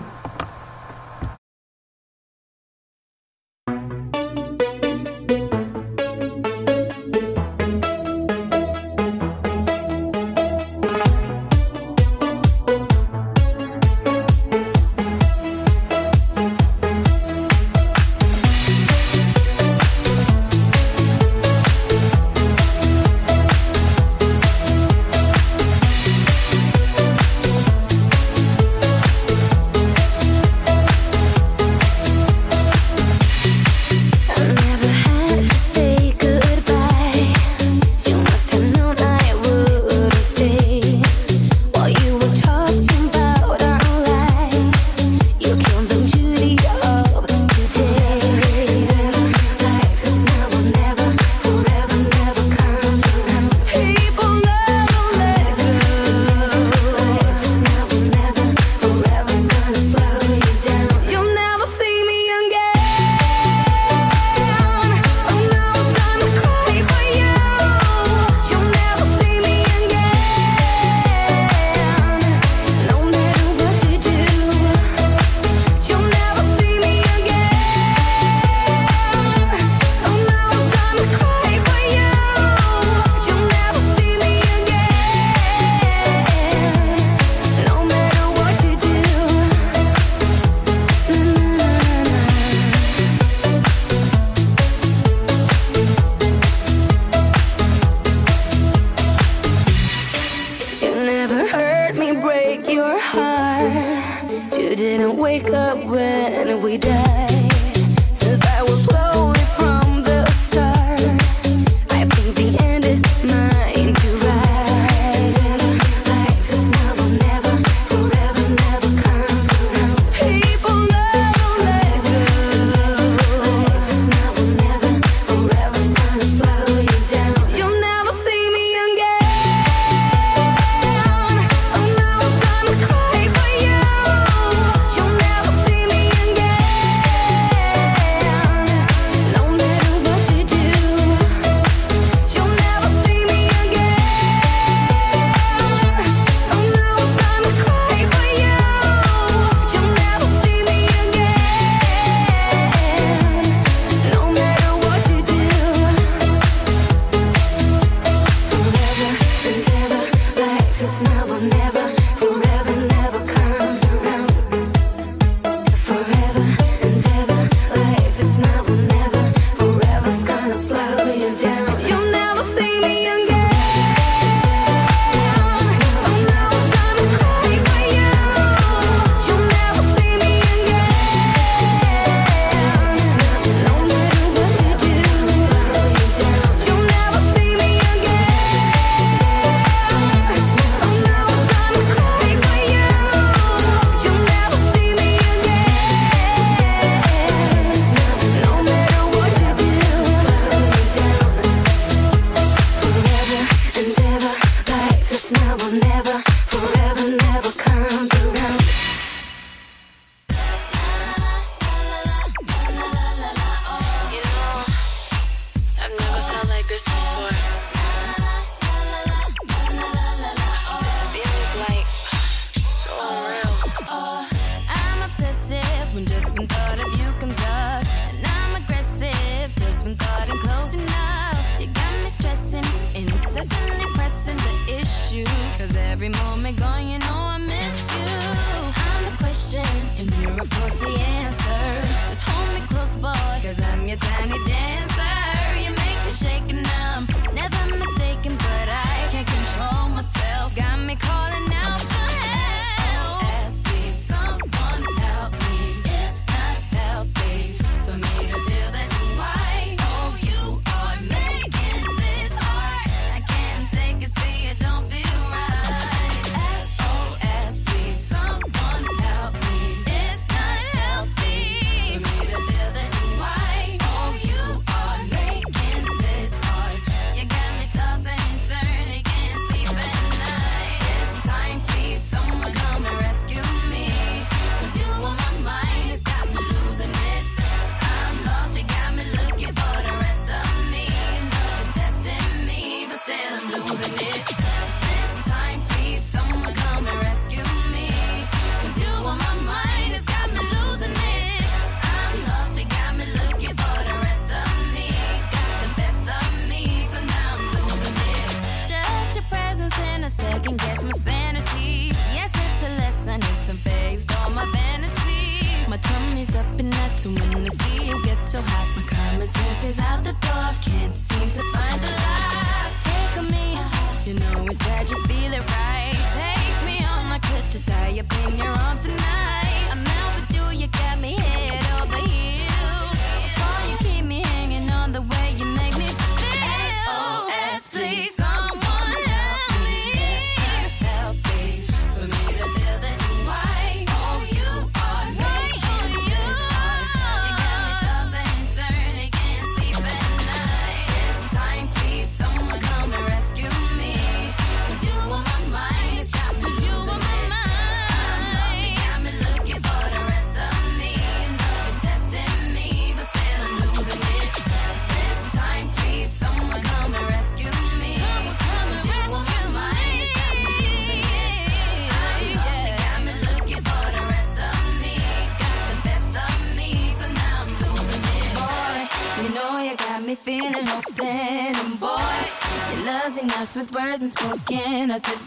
spoken. I said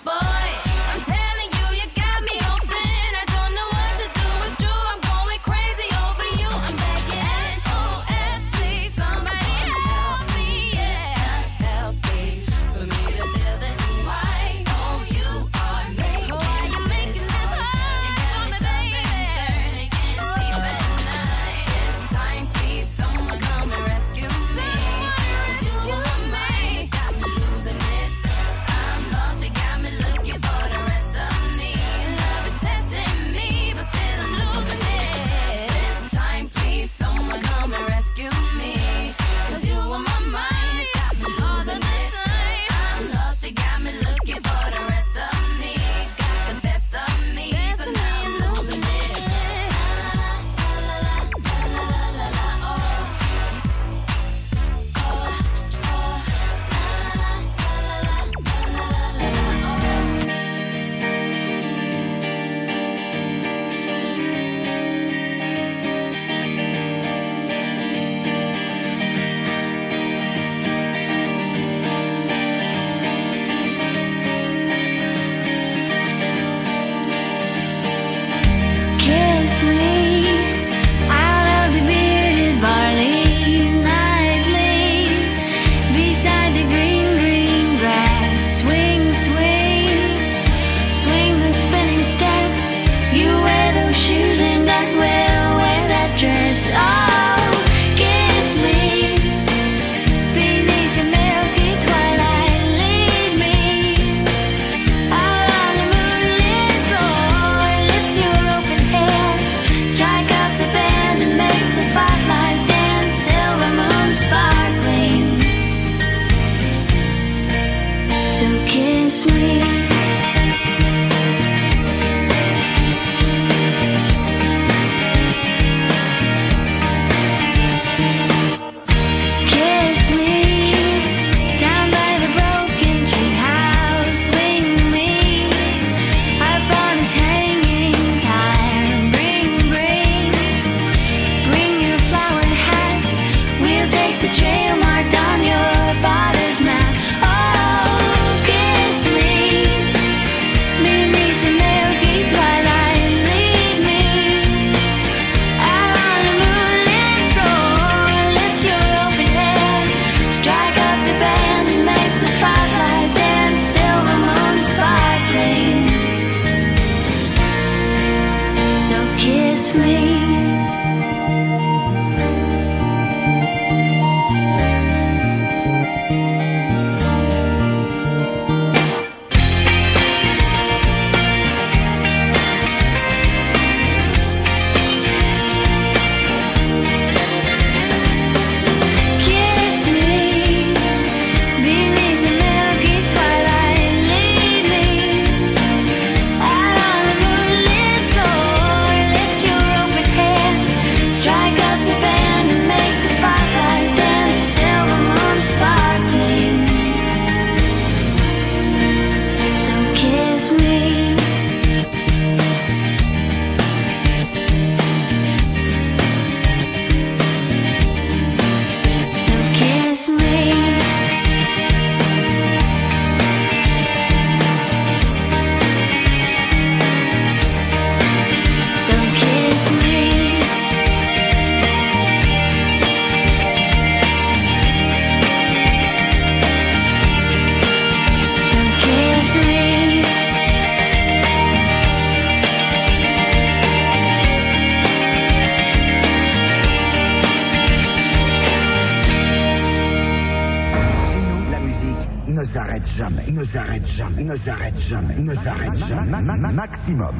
ne s'arrête jamais, ne s'arrête jamais. Ma- ma- ma- Maximum.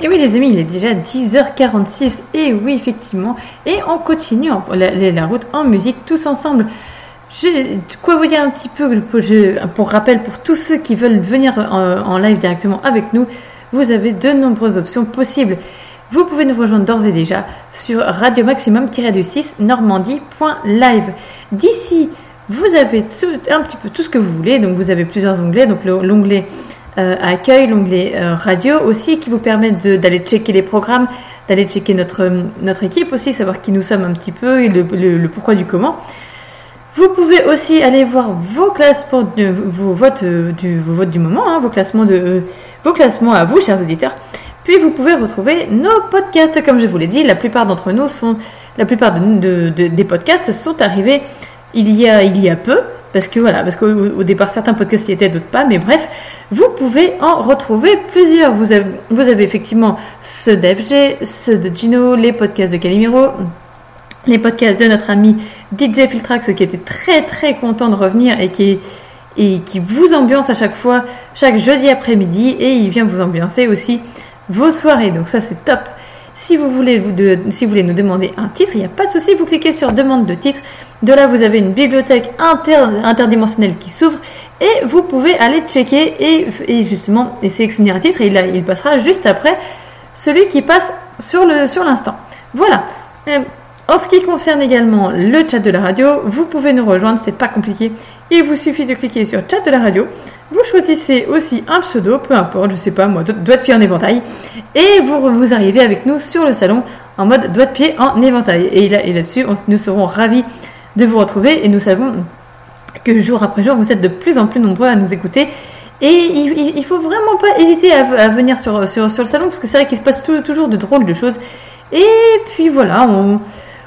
Et oui les amis, il est déjà 10h46 et oui effectivement, et on continue en- la, la- route en musique tous ensemble. Je, quoi vous dire un petit peu pour, je- pour rappel pour tous ceux qui veulent venir en, en live directement avec nous, vous avez de nombreuses options possibles. Vous pouvez nous rejoindre d'ores et déjà sur radio maximum-6 normandie.live. D'ici, vous avez un petit peu tout ce que vous voulez. Donc vous avez plusieurs onglets. Donc le- l'onglet euh, accueil, l'onglet euh, radio aussi qui vous permet d'aller checker les programmes, d'aller checker notre, notre équipe aussi, savoir qui nous sommes un petit peu et le, pourquoi du comment. Vous pouvez aussi aller voir vos classements, de, vos, votes, euh, du, vos votes du moment, hein, vos, classements de, euh, vos classements à vous, chers auditeurs. Puis vous pouvez retrouver nos podcasts, comme je vous l'ai dit. La plupart d'entre nous sont, la plupart de- de- de- des podcasts sont arrivés il y a, il y a peu, parce que voilà, parce qu'au au départ certains podcasts y étaient, d'autres pas, mais bref, vous pouvez en retrouver plusieurs. Vous avez, vous avez effectivement ceux d'FG, ceux de Gino, les podcasts de Calimiro, les podcasts de notre ami DJ Filtrax qui était très très content de revenir et qui, et qui vous ambiance à chaque fois, chaque jeudi après-midi, et il vient vous ambiancer aussi vos soirées. Donc ça c'est top. Si vous voulez vous de- si vous voulez nous demander un titre, il n'y a pas de souci, vous cliquez sur demande de titre. De là, vous avez une bibliothèque inter- interdimensionnelle qui s'ouvre et vous pouvez aller checker et, justement sélectionner un titre et il, passera juste après celui qui passe sur l'instant. Voilà. Euh, en ce qui concerne également le chat de la radio, vous pouvez nous rejoindre, c'est pas compliqué. Il vous suffit de cliquer sur chat de la radio. Vous choisissez aussi un pseudo, peu importe, je sais pas moi, do- doigt de pied en éventail, et vous, vous arrivez avec nous sur le salon en mode doigt de pied en éventail. Et là- et là-dessus, nous serons ravis de vous retrouver et nous savons que jour après jour, vous êtes de plus en plus nombreux à nous écouter. Et il, faut vraiment pas hésiter à, venir sur, sur, sur le salon parce que c'est vrai qu'il se passe toujours de drôles de choses. Et puis voilà, on,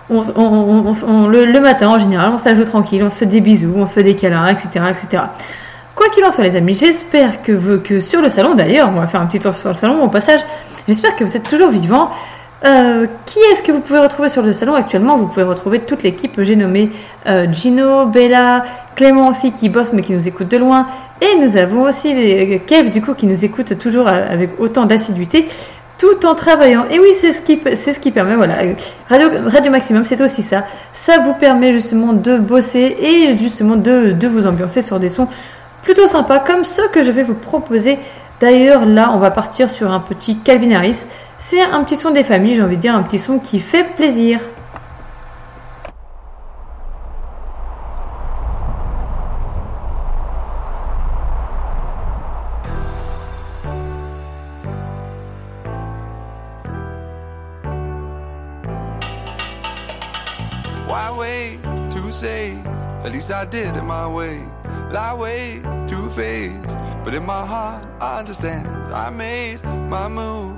on, le, le matin en général, on s'ajoute tranquille, on se fait des bisous, on se fait des câlins, etc. etc. Quoi qu'il en soit, les amis, j'espère que, que sur le salon, d'ailleurs, on va faire un petit tour sur le salon au passage, j'espère que vous êtes toujours vivants. Euh, qui est-ce que vous pouvez retrouver sur le salon actuellement? Vous pouvez retrouver toute l'équipe, j'ai nommé euh, Gino, Bella, Clément aussi qui bosse mais qui nous écoute de loin. Et nous avons aussi les, Kev du coup qui nous écoute toujours euh, avec autant d'assiduité tout en travaillant. Et oui, c'est ce qui, c'est ce qui permet, voilà, Radio, Radio Maximum, c'est aussi ça. Ça vous permet justement de bosser et justement de, de vous ambiancer sur des sons plutôt sympas, comme ceux que je vais vous proposer. D'ailleurs, là, on va partir sur un petit Calvin Harris. C'est un petit son des familles, j'ai envie de dire, un petit son qui fait plaisir. Why wait to say? At least I did it my way? Lie way too faced, but in my heart I understand. I made my move,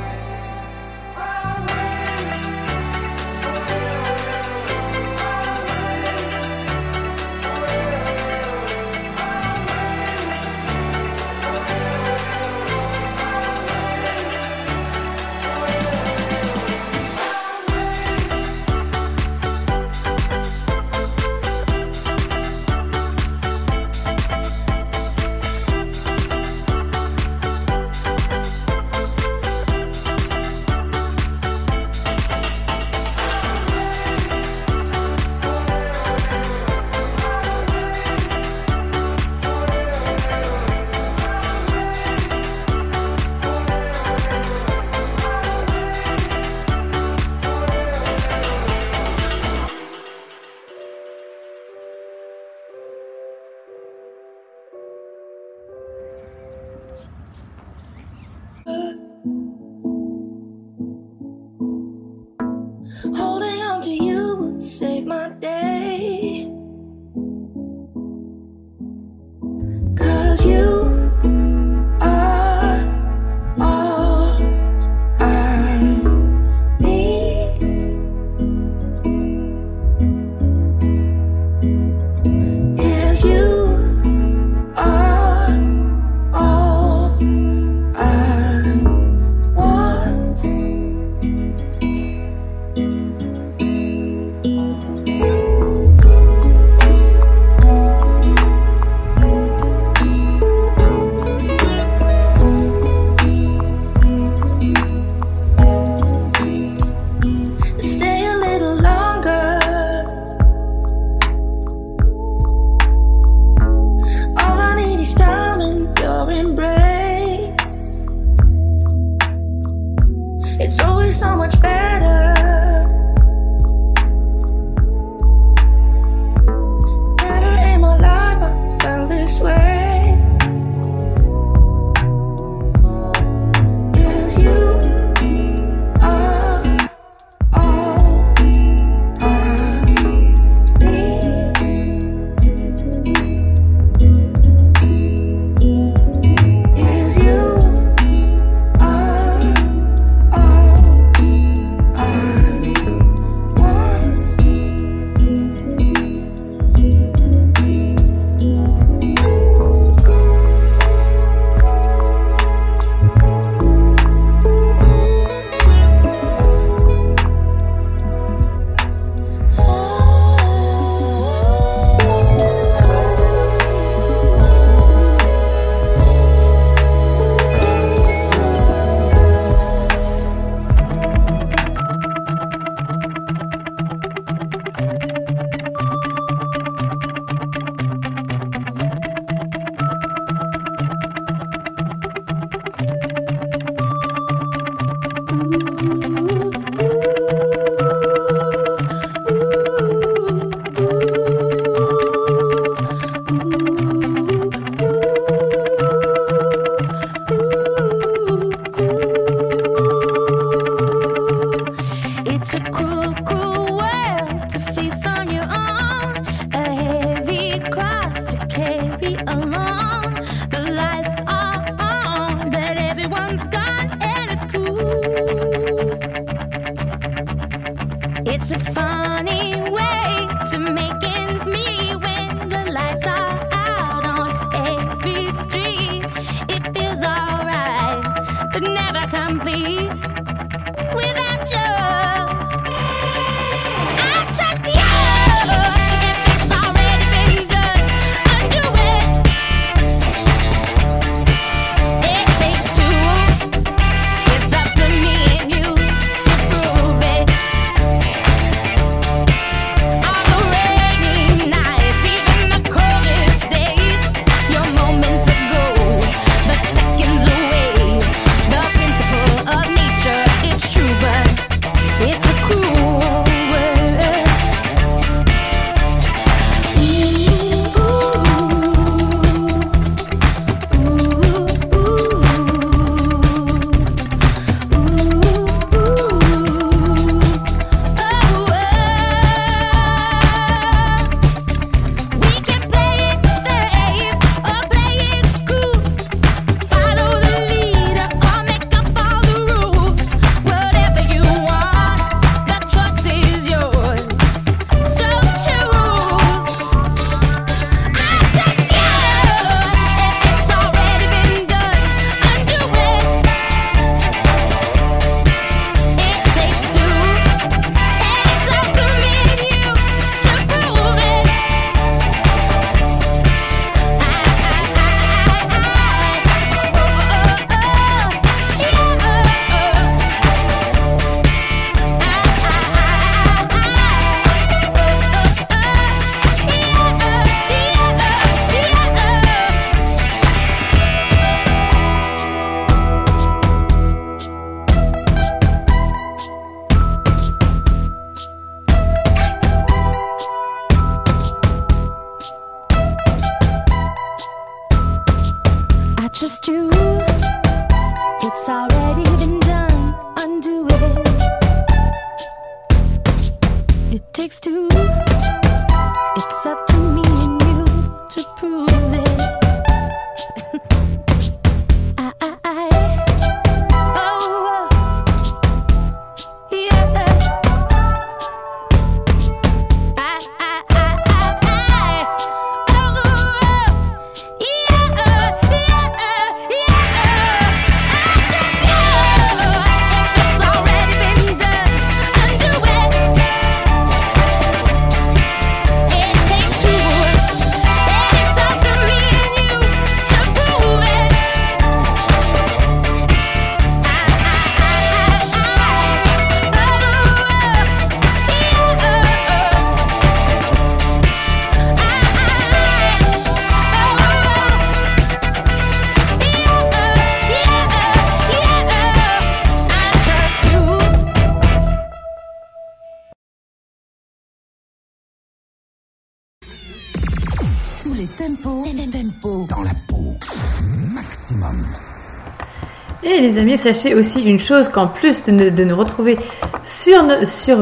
Les amis, sachez aussi une chose qu'en plus de, nous retrouver sur,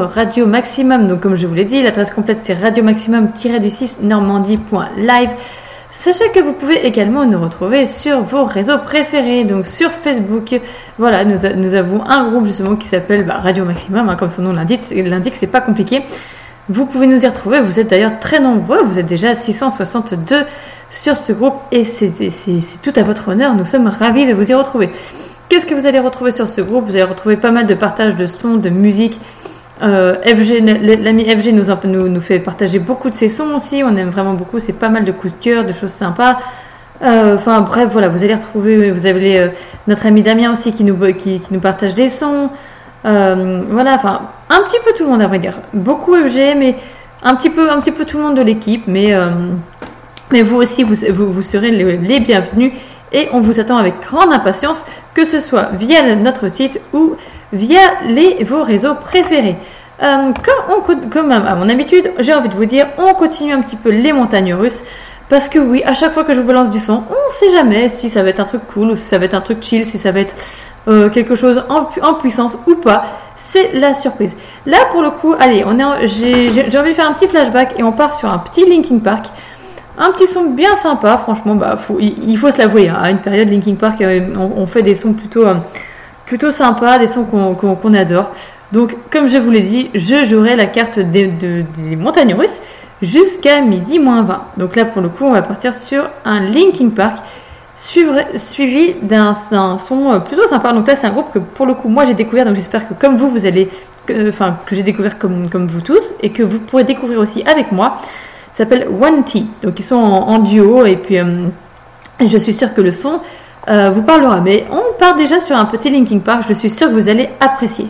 Radio Maximum, donc comme je vous l'ai dit, l'adresse complète c'est radio maximum-du6 normandie.live. Sachez que vous pouvez également nous retrouver sur vos réseaux préférés, donc sur Facebook. Voilà, nous, avons un groupe justement qui s'appelle bah, Radio Maximum, hein, comme son nom l'indique, c'est- pas compliqué. Vous pouvez nous y retrouver, vous êtes d'ailleurs très nombreux, vous êtes déjà 662 sur ce groupe et c'est tout à votre honneur, nous sommes ravis de vous y retrouver. Qu'est-ce que vous allez retrouver sur ce groupe? Vous allez retrouver pas mal de partage de sons, de musique. Euh, l'ami FG nous, fait partager beaucoup de ses sons aussi, on aime vraiment beaucoup, c'est pas mal de coups de cœur, de choses sympas. Euh, Enfin bref, voilà, vous allez retrouver, vous avez euh, notre ami Damien aussi qui nous, qui, partage des sons. Voilà, enfin, un petit peu tout le monde à vrai dire. Beaucoup FG, mais un petit peu, un petit peu tout le monde de l'équipe, mais, vous aussi, vous, serez les bienvenus et on vous attend avec grande impatience, que ce soit via notre site ou via les, vos réseaux préférés. Euh, comme, à mon habitude, j'ai envie de vous dire, on continue un petit peu les montagnes russes. Parce que oui, à chaque fois que je vous balance du son, on sait jamais si ça va être un truc cool ou si ça va être un truc chill, si ça va être euh, quelque chose en, pu- en puissance ou pas. C'est la surprise. Là, pour le coup, allez, j'ai envie de faire un petit flashback et on part sur un petit Linkin Park. Un petit son bien sympa, franchement, bah, il, faut se l'avouer. hein, à une période, Linkin Park, euh, on, fait des sons plutôt, euh, plutôt sympas, des sons qu'on adore. Donc, comme je vous l'ai dit, je jouerai la carte des, de- des montagnes russes jusqu'à midi moins 20. Donc là, pour le coup, on va partir sur un Linkin Park suivi d'un son euh, plutôt sympa. Donc là, c'est un groupe que pour le coup, moi j'ai découvert. Donc j'espère que comme vous, vous allez, que- enfin que, j'ai découvert comme vous tous et que vous pourrez découvrir aussi avec moi. S'appelle One T. Donc ils sont en, duo et puis euh, je suis sûre que le son euh, vous parlera. Mais on part déjà sur un petit Linkin Park. Je suis sûre que vous allez apprécier.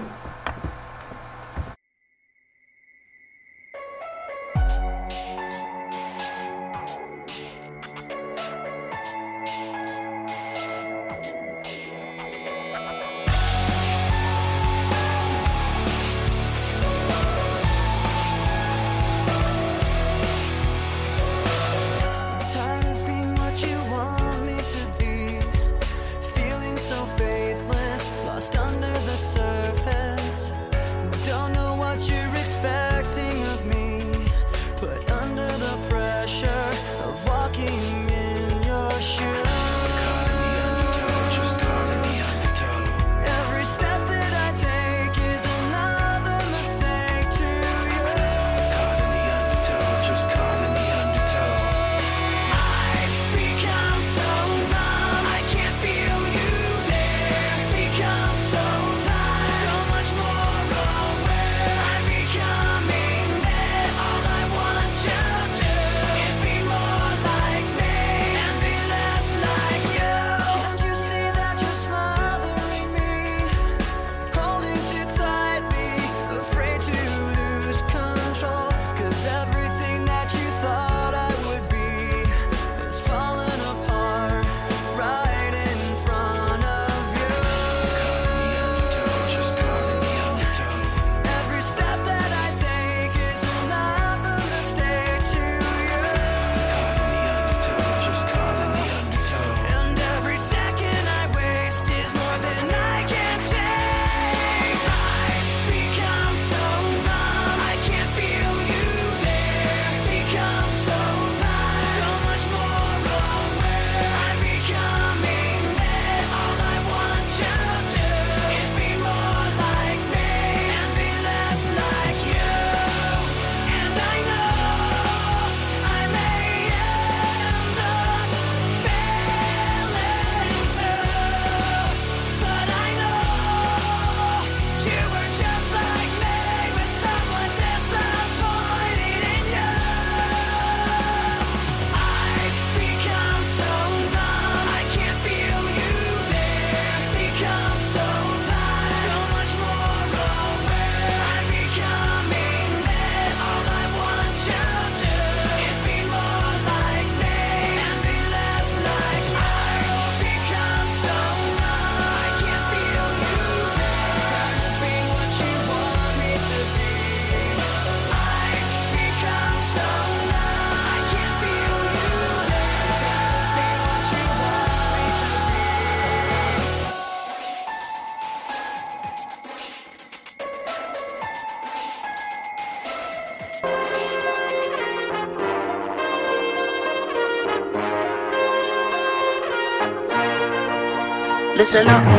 Listen up.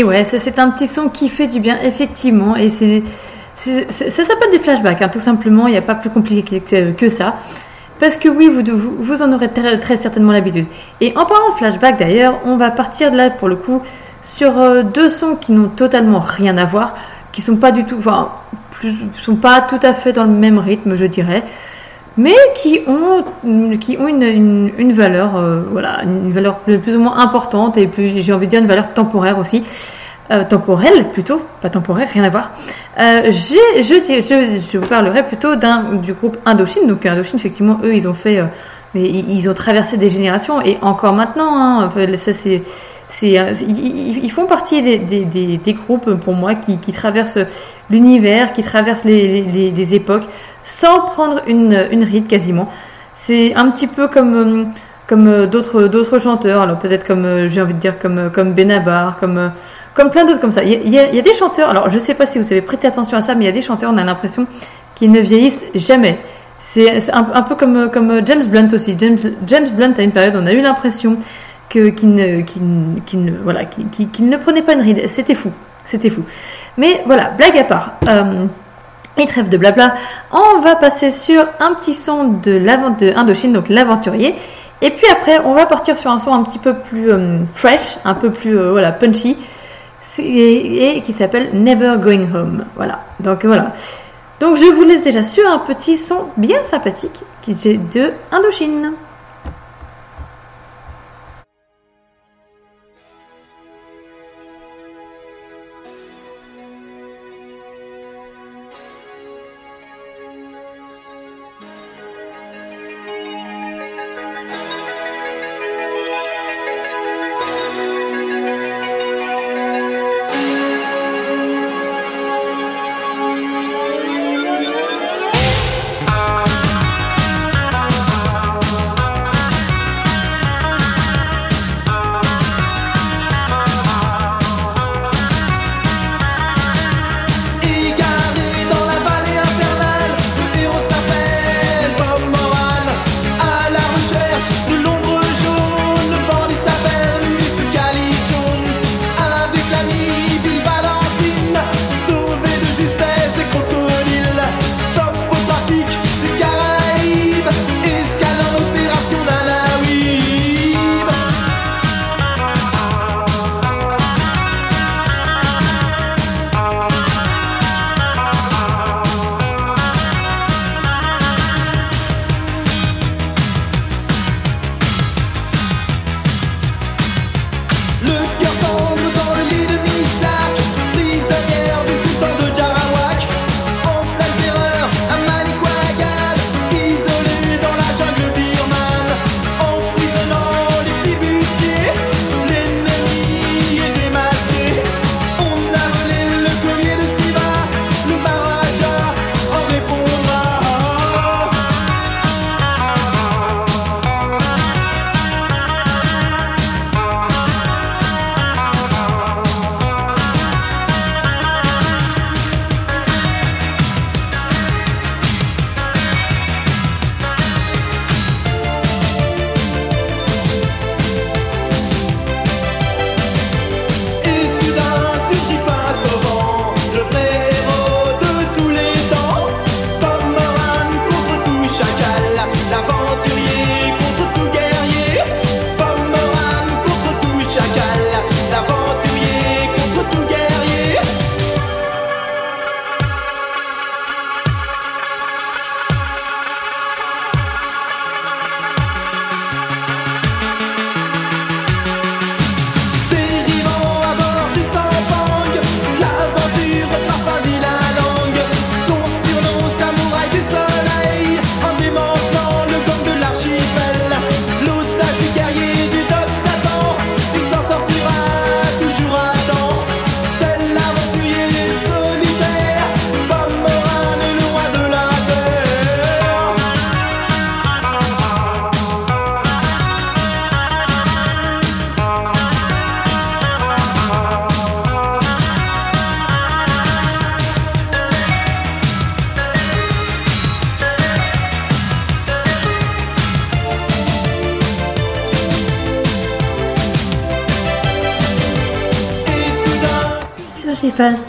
Et ouais, c'est un petit son qui fait du bien, effectivement. Et c'est, ça s'appelle des flashbacks, hein, tout simplement. Il n'y a pas plus compliqué que, ça. Parce que oui, vous, en aurez très, très certainement l'habitude. Et en parlant de flashback, d'ailleurs, on va partir de là, pour le coup, sur euh, deux sons qui n'ont totalement rien à voir, qui sont pas du tout, enfin, plus, sont pas tout à fait dans le même rythme, je dirais mais qui ont, qui ont une, une, valeur, euh, voilà, une valeur plus, ou moins importante et plus, j'ai envie de dire une valeur temporaire aussi, euh, temporelle plutôt, pas temporaire, rien à voir. Euh, je, je, je vous parlerai plutôt d'un du groupe Indochine. Donc Indochine, effectivement, eux, ils ont fait, mais ils, ont traversé des générations et encore maintenant, hein, ça c'est c'est, ils, font partie des, des, des, groupes pour moi qui, qui traversent l'univers, qui traversent les, les, les- les époques sans prendre une, une ride quasiment. C'est un petit peu comme, euh, comme euh, d'autres, d'autres chanteurs, alors peut-être comme, euh, j'ai envie de dire, comme, comme Benabar, comme, comme plein d'autres comme ça. Il y, a, il y a- des chanteurs, alors je sais pas si vous avez prêté attention à ça, mais il y a des chanteurs, on a l'impression qu'ils ne vieillissent jamais. C'est un, un peu comme, comme James Blunt aussi. James, James Blunt, à une période, on a eu l'impression que, qui, ne, qui, ne- voilà, qui, qui- qui ne prenait pas une ride. C'était fou. C'était fou. Mais voilà, blague à part. Et trêve de blabla, on va passer sur un petit son de, de Indochine, donc l'aventurier. Et puis après, on va partir sur un son un petit peu plus euh, fresh, un peu plus euh, voilà, punchy, et qui s'appelle Never Going Home. Voilà. Donc voilà. Donc je vous laisse déjà sur un petit son bien sympathique qui est de Indochine.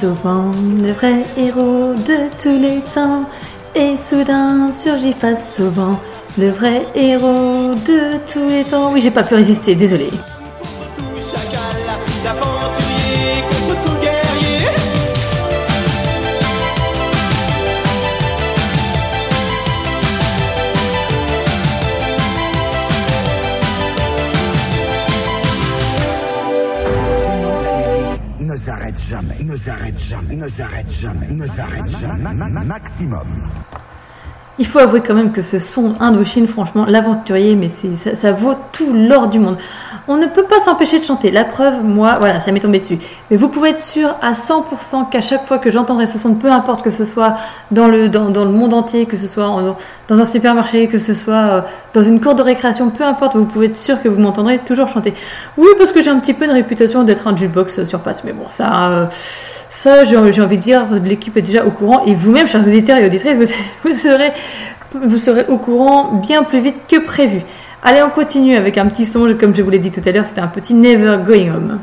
Surgit face au vent, le vrai héros de tous les temps. Et soudain surgit face au vent, le vrai héros de tous les temps. Oui, j'ai pas pu résister, désolé. Ne s'arrête jamais, ne s'arrête jamais. Ma- ma- ma- Maximum. Il faut avouer quand même que ce son Indochine, franchement, l'aventurier, mais c'est, ça, ça vaut tout l'or du monde. On ne peut pas s'empêcher de chanter. La preuve, moi, voilà, ça m'est tombé dessus. Mais vous pouvez être sûr à 100% qu'à chaque fois que j'entendrai ce son, peu importe que ce soit dans le, dans, dans le monde entier, que ce soit en- dans un supermarché, que ce soit euh, dans une cour de récréation, peu importe, vous pouvez être sûr que vous m'entendrez toujours chanter. Oui, parce que j'ai un petit peu une réputation d'être un jukebox sur pattes, mais bon, ça... euh, ça, j'ai envie de dire, l'équipe est déjà au courant, et vous-même, chers auditeurs et auditrices, [laughs] vous, serez, au courant bien plus vite que prévu. Allez, on continue avec un petit songe, comme je vous l'ai dit tout à l'heure, c'était un petit Never Going Home.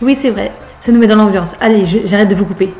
Oui, c'est vrai. Ça nous met dans l'ambiance. Allez, j'arrête de vous couper.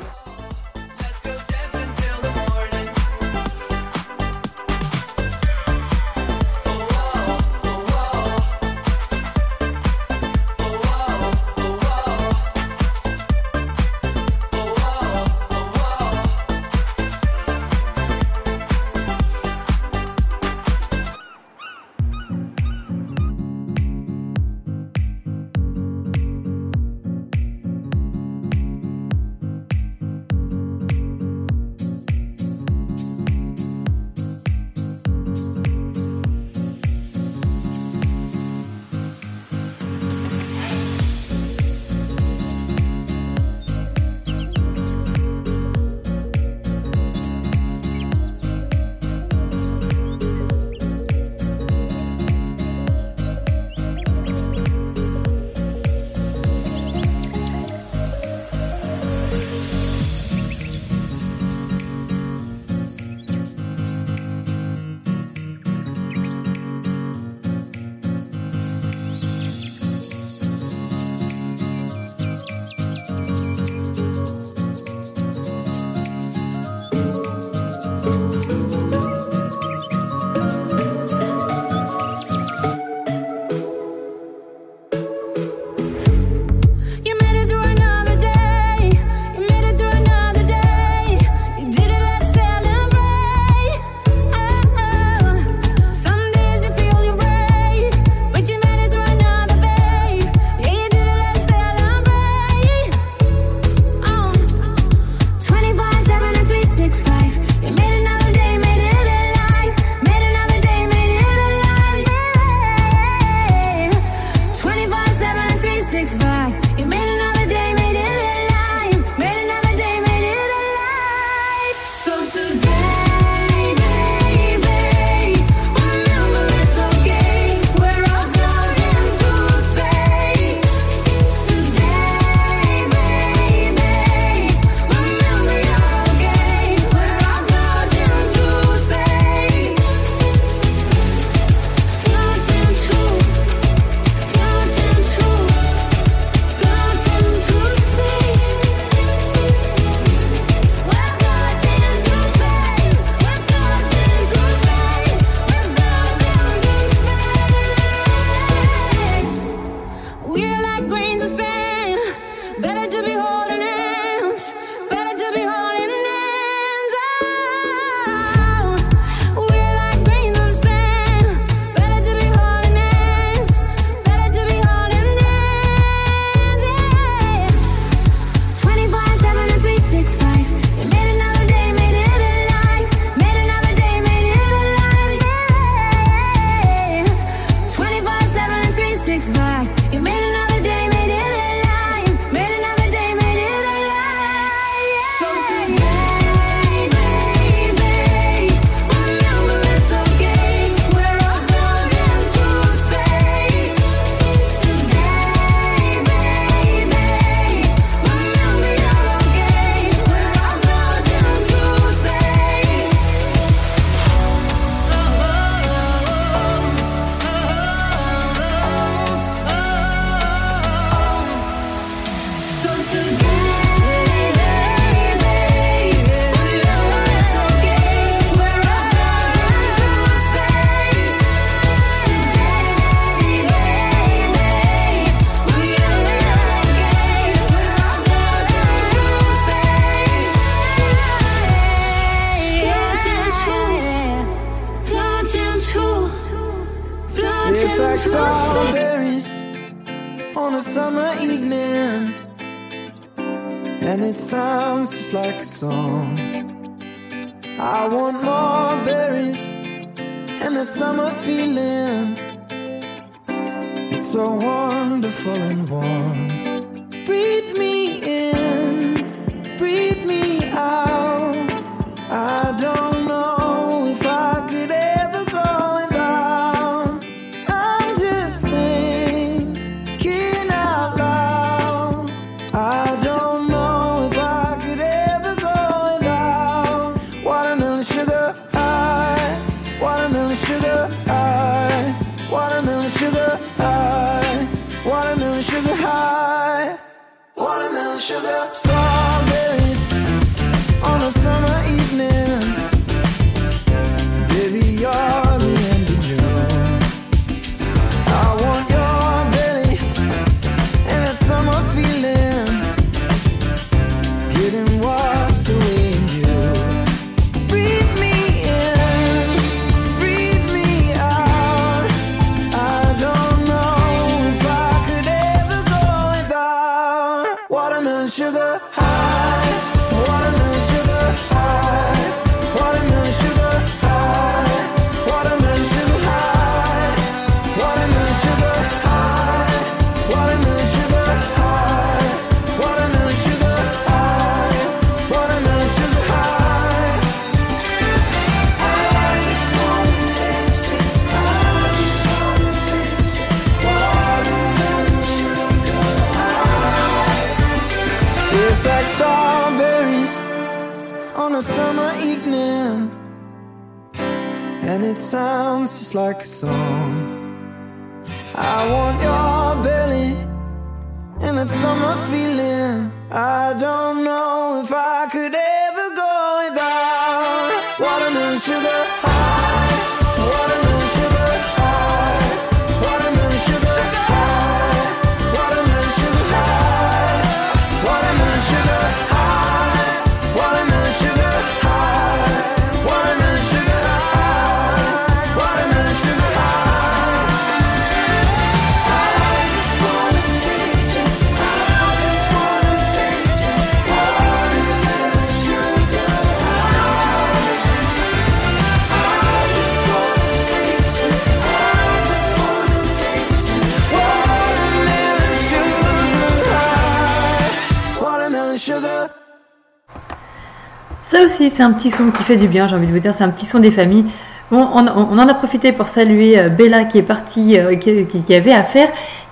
C'est un petit son qui fait du bien, j'ai envie de vous dire, c'est un petit son des familles. Bon, on, en a profité pour saluer euh, Bella qui est partie, euh, qui, qui- avait à faire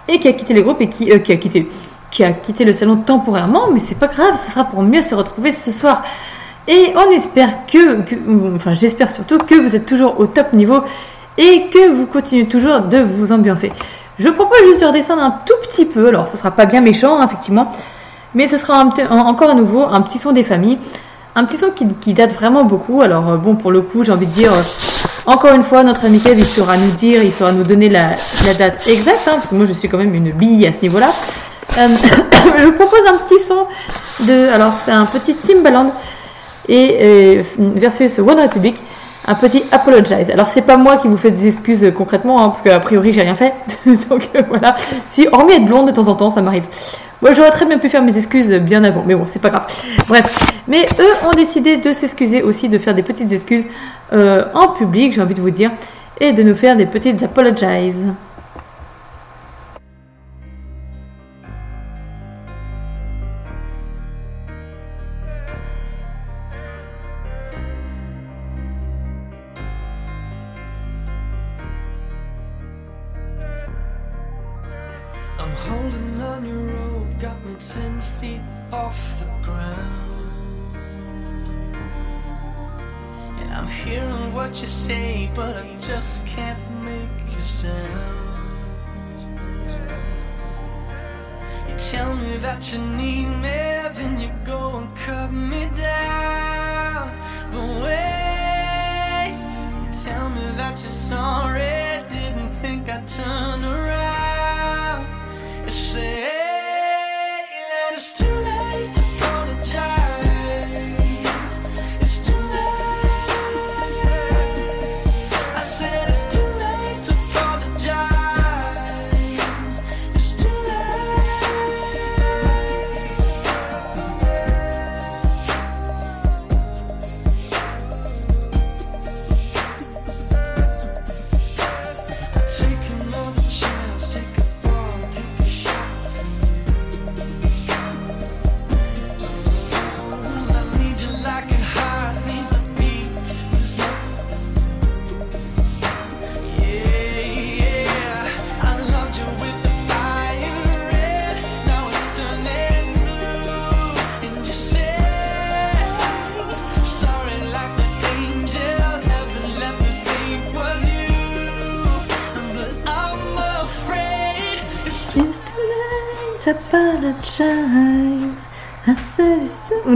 et qui a quitté les groupes et qui, euh, qui a quitté, qui a quitté le salon temporairement, mais c'est pas grave, ce sera pour mieux se retrouver ce soir. Et on espère que, enfin j'espère surtout que vous êtes toujours au top niveau et que vous continuez toujours de vous ambiancer. Je propose juste de redescendre un tout petit peu, alors ce sera pas bien méchant hein, effectivement, mais ce sera un encore à nouveau un petit son des familles. Un petit son qui, qui date vraiment beaucoup. Alors euh, bon, pour le coup, j'ai envie de dire, euh, encore une fois, notre ami Kev, il saura nous dire, il saura nous donner la, la date exacte, hein, parce que moi je suis quand même une bille à ce niveau-là. Euh, [coughs] je vous propose un petit son de, alors c'est un petit Timbaland et euh, versus One Republic, un petit Apologize. Alors c'est pas moi qui vous fais des excuses concrètement, hein, parce qu'a priori j'ai rien fait. [laughs] Donc voilà, si hormis être blonde de temps en temps, ça m'arrive. Moi j'aurais très bien pu faire mes excuses bien avant, mais bon c'est pas grave. Bref, mais eux ont décidé de s'excuser aussi, de faire des petites excuses euh, en public, j'ai envie de vous dire, et de nous faire des petites apologies.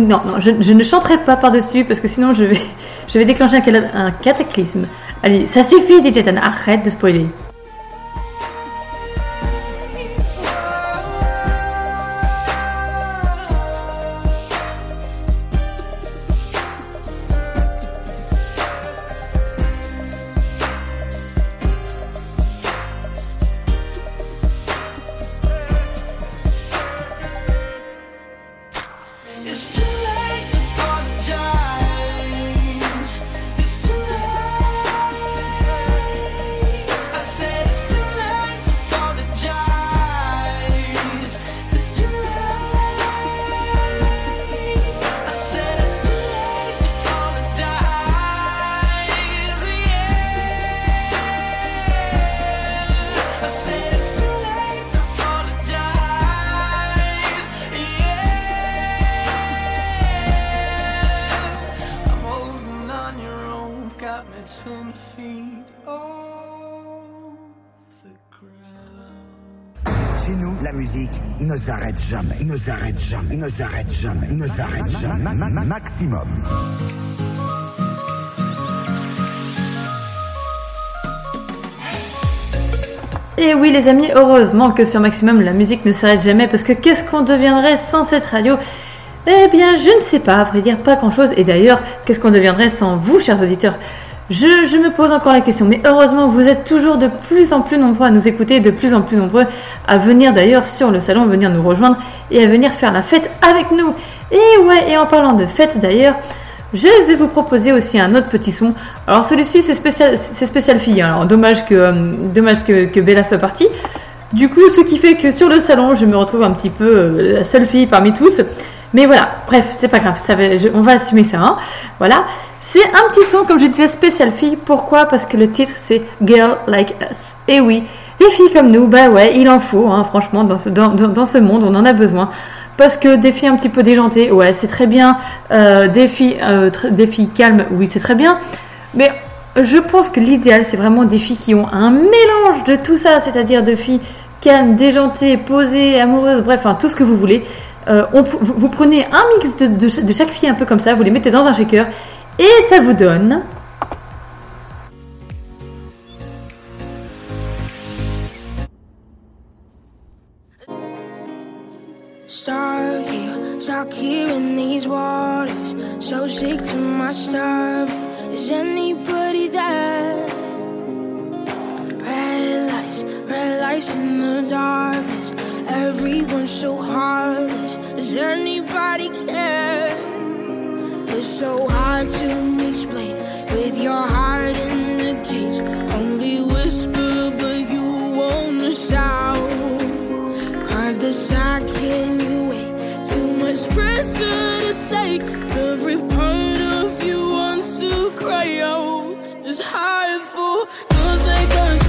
Non, non, je, ne chanterai pas par-dessus parce que sinon je vais, [laughs] je vais déclencher un cataclysme. Allez, ça suffit, DJ Tan, arrête de spoiler. Ne s'arrête jamais, ne s'arrête jamais. Ma- ma- ma- Maximum. Et oui les amis, heureusement que sur Maximum la musique ne s'arrête jamais parce que qu'est-ce qu'on deviendrait sans cette radio? Eh bien je ne sais pas, à vrai dire pas grand chose. Et d'ailleurs, qu'est-ce qu'on deviendrait sans vous chers auditeurs? Je, me pose encore la question, mais heureusement vous êtes toujours de plus en plus nombreux à nous écouter, de plus en plus nombreux à venir d'ailleurs sur le salon, venir nous rejoindre et à venir faire la fête avec nous. Et ouais, et en parlant de fête d'ailleurs, je vais vous proposer aussi un autre petit son. Alors celui-ci c'est spécial, c'est spécial fille. hein. Alors dommage que euh, dommage que, Bella soit partie. Du coup, ce qui fait que sur le salon, je me retrouve un petit peu euh, la seule fille parmi tous. Mais voilà, bref, c'est pas grave, ça va- on va assumer ça. hein. Voilà, c'est un petit son comme je disais spécial fille. Pourquoi? Parce que le titre c'est Girl Like Us. Et oui, les filles comme nous, bah ouais, il en faut. hein, franchement, dans ce monde, on en a besoin. Parce que des filles un petit peu déjantées, ouais, c'est très bien. Euh, des, filles, euh, des filles calmes, oui, c'est très bien. Mais je pense que l'idéal, c'est vraiment des filles qui ont un mélange de tout ça, c'est-à-dire de filles calmes, déjantées, posées, amoureuses, bref, tout ce que vous voulez. Euh, vous, prenez un mix de chaque fille un peu comme ça, vous les mettez dans un shaker, et ça vous donne... Stuck here, stuck here in these waters. So sick to my stomach. Is anybody there? Red lights, red lights in the darkness. Everyone's so heartless. Does anybody care? It's so hard to explain with your heart in the cage. Only whisper, but you won't shout. Cause the second you wait, too much pressure to take. Every part of you wants to cry out. It's hard for girls like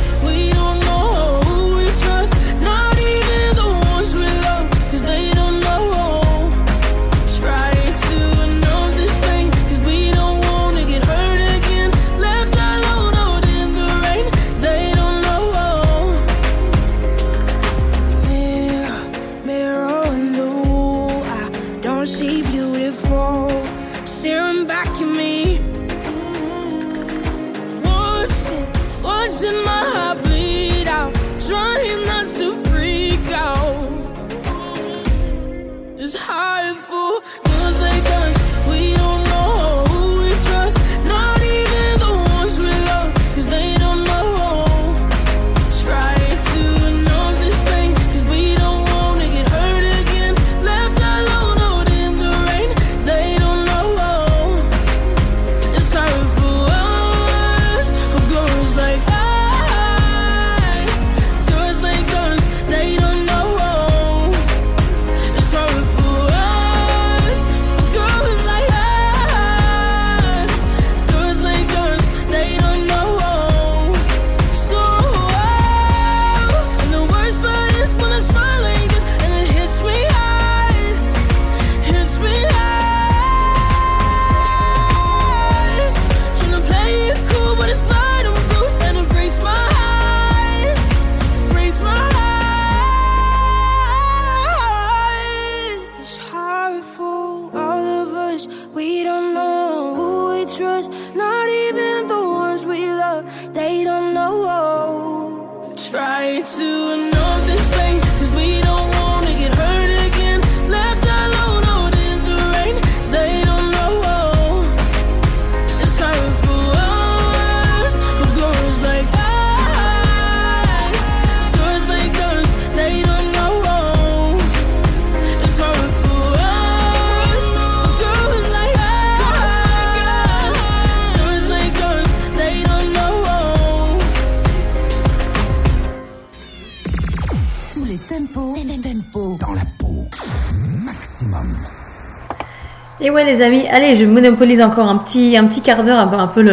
Et ouais les amis, allez, je monopolise encore un petit, un petit quart d'heure, un peu, un peu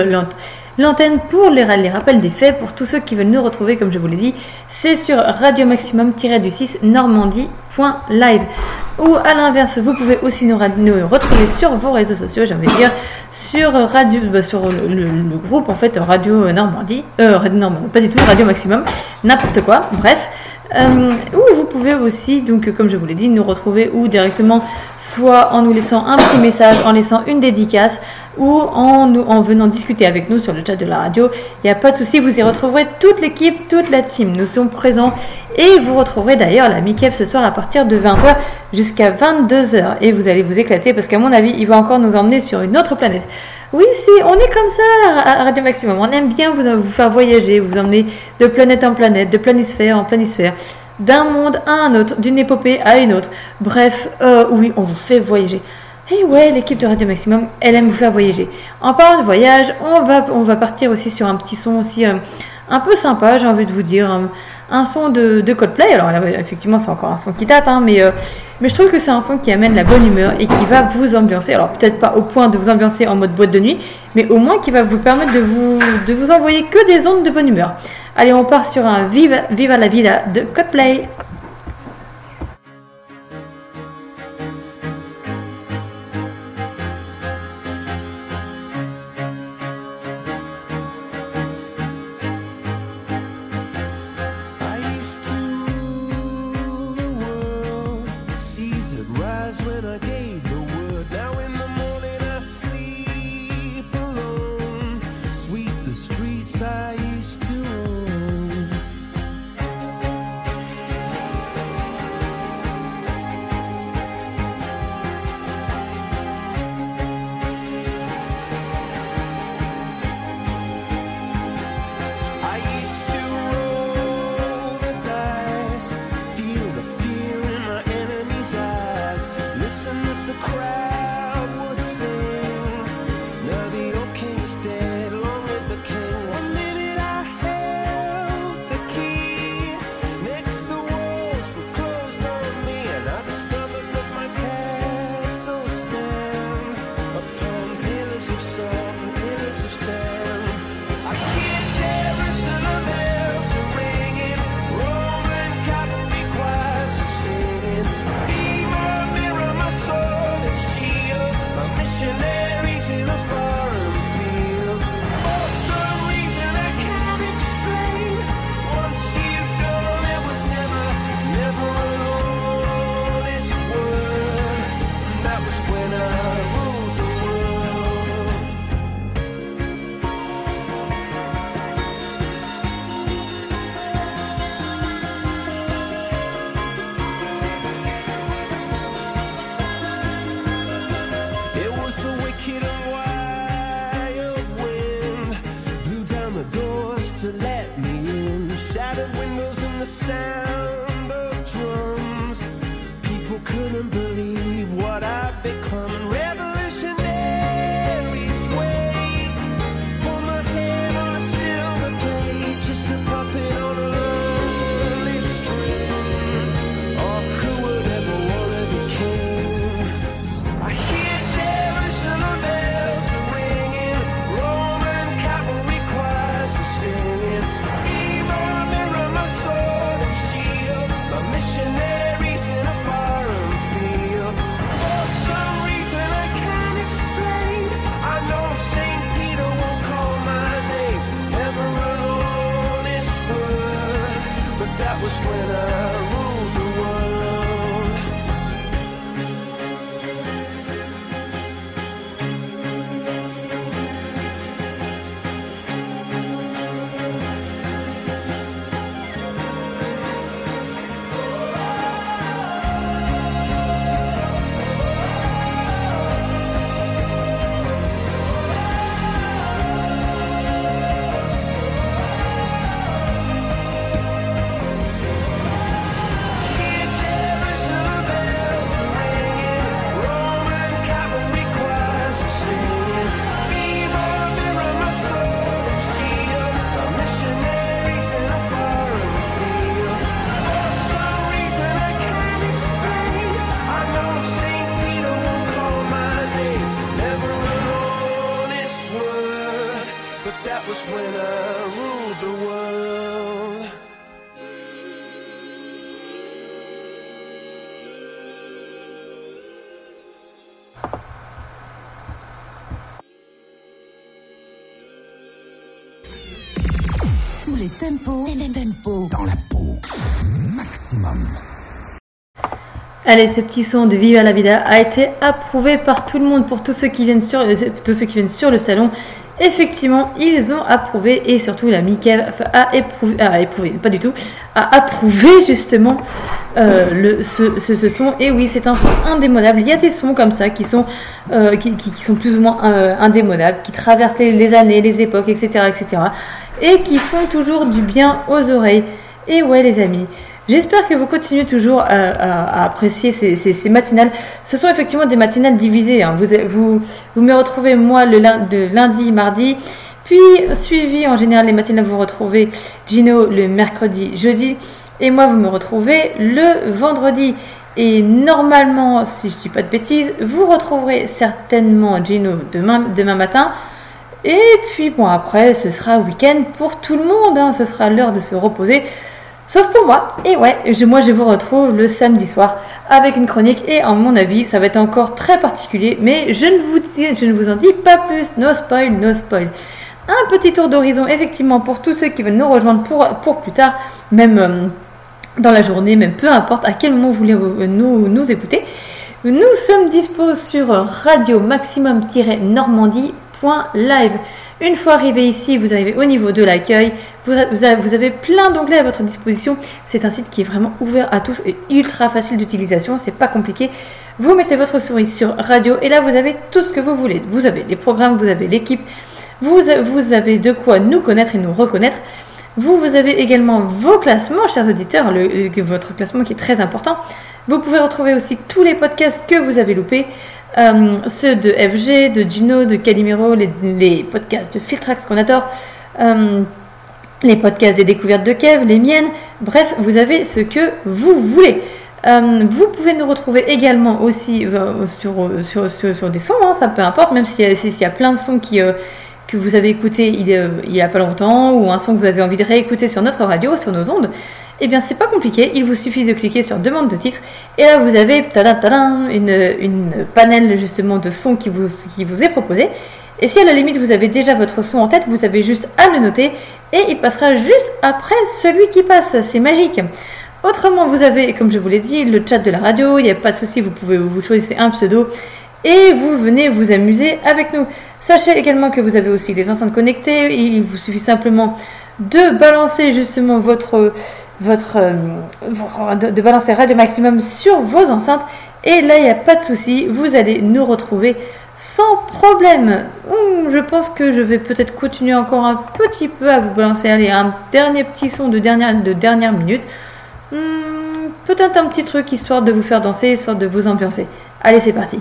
l'antenne pour les, ra- les rappels des faits. Pour tous ceux qui veulent nous retrouver, comme je vous l'ai dit, c'est sur radio maximum-du-6 normandie.live. Ou à l'inverse, vous pouvez aussi nous, retrouver sur vos réseaux sociaux, j'ai envie de dire, sur, radio, bah, sur le, groupe en fait Radio Normandie, euh, Radio Normandie, pas du tout, Radio Maximum, n'importe quoi, bref. Euh, ou vous pouvez aussi, donc comme je vous l'ai dit, nous retrouver ou directement, soit en nous laissant un petit message, en laissant une dédicace, ou en, nous, en venant discuter avec nous sur le chat de la radio. Il n'y a pas de souci, vous y retrouverez toute l'équipe, toute la team. Nous sommes présents et vous retrouverez d'ailleurs la Mikef ce soir à partir de 20h jusqu'à 22h. Et vous allez vous éclater parce qu'à mon avis, il va encore nous emmener sur une autre planète. Oui, si, on est comme ça à Radio Maximum. On aime bien vous, vous faire voyager, vous emmener de planète en planète, de planisphère en planisphère, d'un monde à un autre, d'une épopée à une autre. Bref, euh, oui, on vous fait voyager. Et ouais, l'équipe de Radio Maximum, elle aime vous faire voyager. En parlant de voyage, on va, on va partir aussi sur un petit son aussi euh, un peu sympa, j'ai envie de vous dire. Un, un son de, de Coldplay. Alors là, effectivement, c'est encore un son qui date, hein, mais, euh, mais je trouve que c'est un son qui amène la bonne humeur et qui va vous ambiancer. Alors peut-être pas au point de vous ambiancer en mode boîte de nuit, mais au moins qui va vous permettre de vous, de vous envoyer que des ondes de bonne humeur. Allez, on part sur un Viva, Viva la Vida de Coldplay. Allez, ce petit son de Viva la Vida a été approuvé par tout le monde pour tous ceux qui viennent sur, euh, le salon. Effectivement, ils ont approuvé et surtout la Mickey a éprouvé, pas du tout, a approuvé justement euh, ce, son. Et oui, c'est un son indémodable. Il y a des sons comme ça qui sont, euh, plus ou moins euh, indémodables, qui traversent les, les années, les époques, etc., etc. Et qui font toujours du bien aux oreilles. Et ouais, les amis. J'espère que vous continuez toujours à, à- à apprécier ces, matinales. Ce sont effectivement des matinales divisées. hein. Vous, vous, me retrouvez moi le lundi, mardi, puis suivi en général les matinales, vous retrouvez Gino le mercredi, jeudi, et moi vous me retrouvez le vendredi. Et normalement, si je dis pas de bêtises, vous retrouverez certainement Gino demain, demain matin. Et puis bon après, ce sera week-end pour tout le monde. hein. Ce sera l'heure de se reposer. Sauf pour moi. Et ouais, moi je vous retrouve le samedi soir avec une chronique et à mon avis ça va être encore très particulier. Mais je ne vous, dis, je ne vous en dis pas plus. No spoil, no spoil. Un petit tour d'horizon effectivement pour tous ceux qui veulent nous rejoindre pour, pour plus tard, même euh, dans la journée, même peu importe à quel moment vous voulez nous, nous écouter. Nous sommes dispo sur radio maximum-normandie.live. Une fois arrivé ici, vous arrivez au niveau de l'accueil. Vous, avez- plein d'onglets à votre disposition. C'est un site qui est vraiment ouvert à tous et ultra facile d'utilisation. C'est pas compliqué. Vous mettez votre souris sur radio et là vous avez tout ce que vous voulez. Vous avez les programmes, vous avez l'équipe, vous, avez de quoi nous connaître et nous reconnaître. Vous, avez également vos classements, chers auditeurs, euh, votre classement qui est très important. Vous pouvez retrouver aussi tous les podcasts que vous avez loupés, euh, ceux de FG, de Gino, de Calimero, les, les podcasts de Filtrax qu'on adore, euh, les podcasts des découvertes de Kev, les miennes. Bref, vous avez ce que vous voulez. Euh, vous pouvez nous retrouver également aussi euh, sur, sur, des sons, hein, ça peu importe, même s'il y, a- s'il y a plein de sons euh, que vous avez écoutés il, y a- il y a pas longtemps, ou un son que vous avez envie de réécouter sur notre radio, sur nos ondes, eh bien c'est pas compliqué, il vous suffit de cliquer sur demande de titre, et là vous avez tadam, tadam, une, une panel justement de sons qui vous, qui vous est proposé. Et si à la limite vous avez déjà votre son en tête, vous avez juste à le noter et il passera juste après celui qui passe. C'est magique. Autrement, vous avez, comme je vous l'ai dit, le chat de la radio. Il n'y a pas de souci, vous pouvez vous choisissez un pseudo et vous venez vous amuser avec nous. Sachez également que vous avez aussi les enceintes connectées. Il vous suffit simplement de balancer justement votre votre euh, de, de balancer Radio Maximum sur vos enceintes et là il n'y a pas de souci, vous allez nous retrouver sans problème. Hum, je pense que je vais peut-être continuer encore un petit peu à vous balancer allez, un dernier petit son de dernière, de dernière minute. Hum, peut-être un petit truc histoire de vous faire danser, histoire de vous ambiancer. Allez, c'est parti.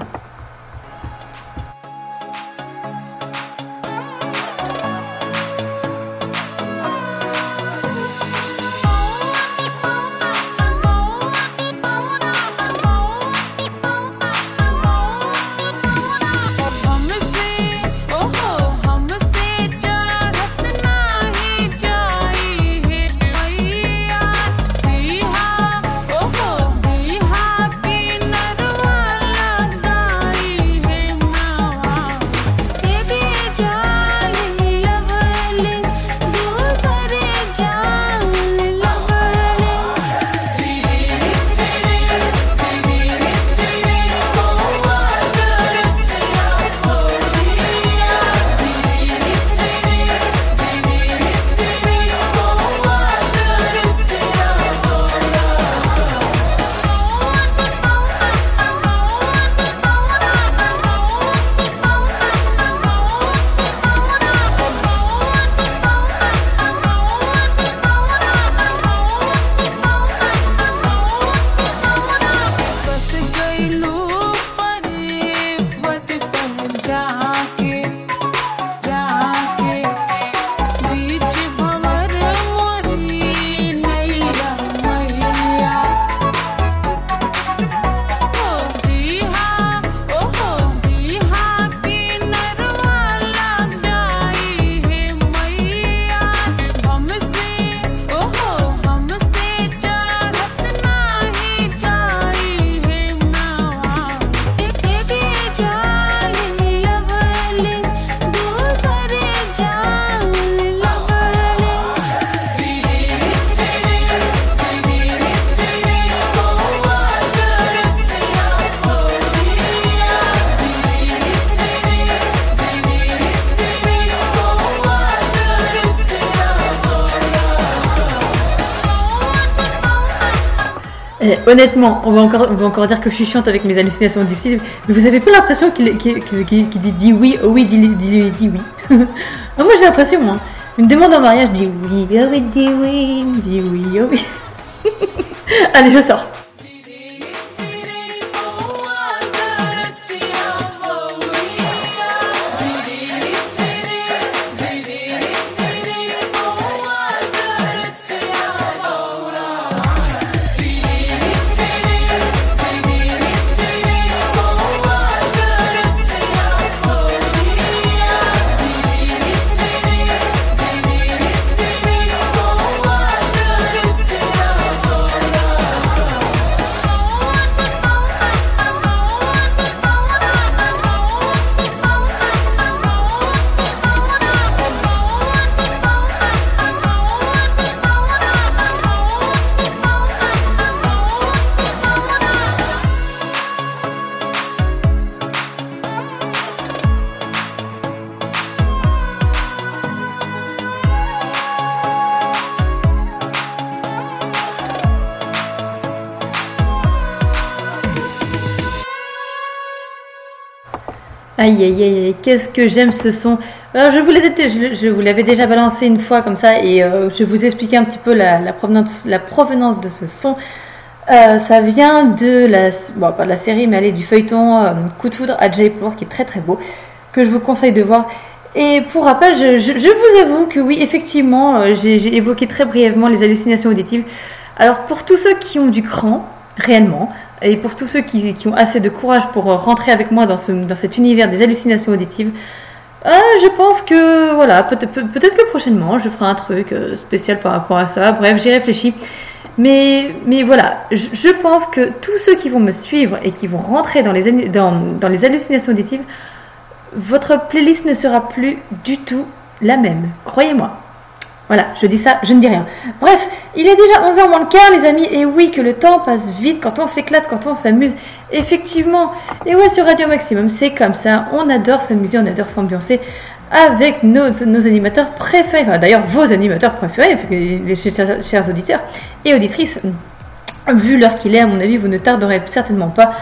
Honnêtement, on va, encore, on va encore dire que je suis chiante avec mes hallucinations auditives, mais vous avez pas l'impression qu'il dit, dit oui, oh oui, dit, dit, dit oui. [laughs] Moi j'ai l'impression, hein. Une demande en mariage dit oui, oh oui, dit oui, dit oui, oh oui. [laughs] Allez, je sors. Aïe aïe aïe, qu'est-ce que j'aime ce son. Je vous l'avais déjà balancé une fois comme ça et euh, je vous expliquer un petit peu la, provenance, de ce son. Euh, ça vient de la, pas de la série, mais allez, du feuilleton euh, Coup de foudre à Jaipur, qui est très très beau, que je vous conseille de voir. Et pour rappel, je, vous avoue que oui, effectivement, j'ai évoqué très brièvement les hallucinations auditives. Alors pour tous ceux qui ont du cran, réellement, et pour tous ceux qui, qui ont assez de courage pour euh, rentrer avec moi dans, ce, dans cet univers des hallucinations auditives, euh, je pense que voilà, peut- peut- peut-être que prochainement je ferai un truc euh, spécial par rapport à ça. Bref, j'y réfléchis. Mais, mais voilà, je, je pense que tous ceux qui vont me suivre et qui vont rentrer dans les, dans, dans les hallucinations auditives, votre playlist ne sera plus du tout la même. Croyez-moi. Voilà, je dis ça, je ne dis rien. Bref, il est déjà 11h moins le quart, les amis, et oui, que le temps passe vite quand on s'éclate, quand on s'amuse. Effectivement. Et ouais, sur Radio Maximum, c'est comme ça. On adore s'amuser, on adore s'ambiancer avec nos, animateurs préférés. Enfin, D'ailleurs, vos animateurs préférés, les chers auditeurs et auditrices. Vu l'heure qu'il est, à mon avis, vous ne tarderez certainement pas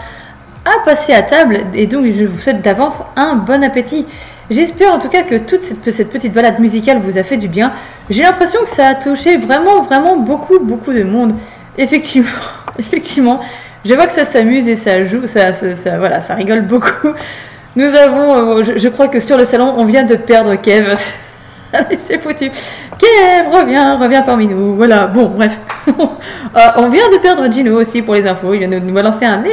à passer à table. Et donc, je vous souhaite d'avance un bon appétit. J'espère en tout cas que toute cette, petite balade musicale vous a fait du bien. J'ai l'impression que ça a touché vraiment, vraiment beaucoup, beaucoup de monde. Effectivement, [laughs] effectivement. Je vois que ça s'amuse et ça joue, ça, voilà, ça rigole beaucoup. Nous avons, euh, je, crois que sur le salon, on vient de perdre Kev. [laughs] C'est foutu. Kev, reviens, reviens parmi nous. Voilà, bon, bref. [laughs] Euh, on vient de perdre Gino aussi pour les infos. Il vient de nous balancer un mais.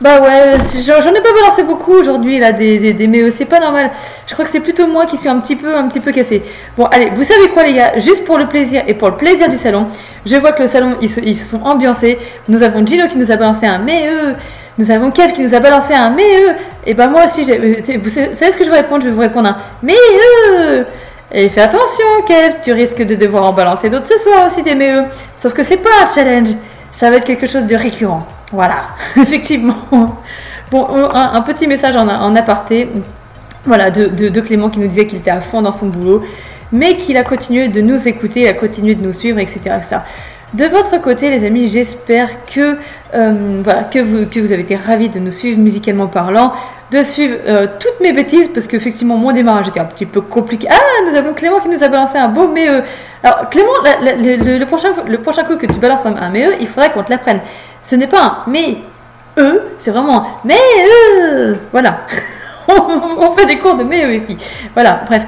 Bah ouais, j'en ai pas balancé beaucoup aujourd'hui là des, des, des mais c'est pas normal. Je crois que c'est plutôt moi qui suis un petit peu un petit peu cassé. Bon allez, vous savez quoi les gars, juste pour le plaisir et pour le plaisir du salon, je vois que le salon ils se, ils se sont ambiancés. Nous avons Gino qui nous a balancé un mais nous avons Kev qui nous a balancé un mais et ben moi aussi euh, vous savez ce que je vais répondre, je vais vous répondre un mais et fais attention, Kev, tu risques de devoir en balancer d'autres ce soir aussi des MEE. Sauf que c'est pas un challenge, ça va être quelque chose de récurrent. Voilà, [laughs] effectivement. Bon, un, petit message en, aparté, voilà, de, Clément qui nous disait qu'il était à fond dans son boulot, mais qu'il a continué de nous écouter, a continué de nous suivre, etc. etc. De votre côté, les amis, j'espère que, euh, que, vous, avez été ravis de nous suivre musicalement parlant, de suivre euh, toutes mes bêtises, parce qu'effectivement, mon démarrage était un petit peu compliqué. Ah, nous avons Clément qui nous a balancé un beau mais Alors, Clément, le prochain, le prochain coup que tu balances un, un mais il faudrait qu'on te l'apprenne. Ce n'est pas un mais eux, c'est vraiment mais eux. Voilà. [laughs] on, fait des cours de mais eux. Voilà, bref.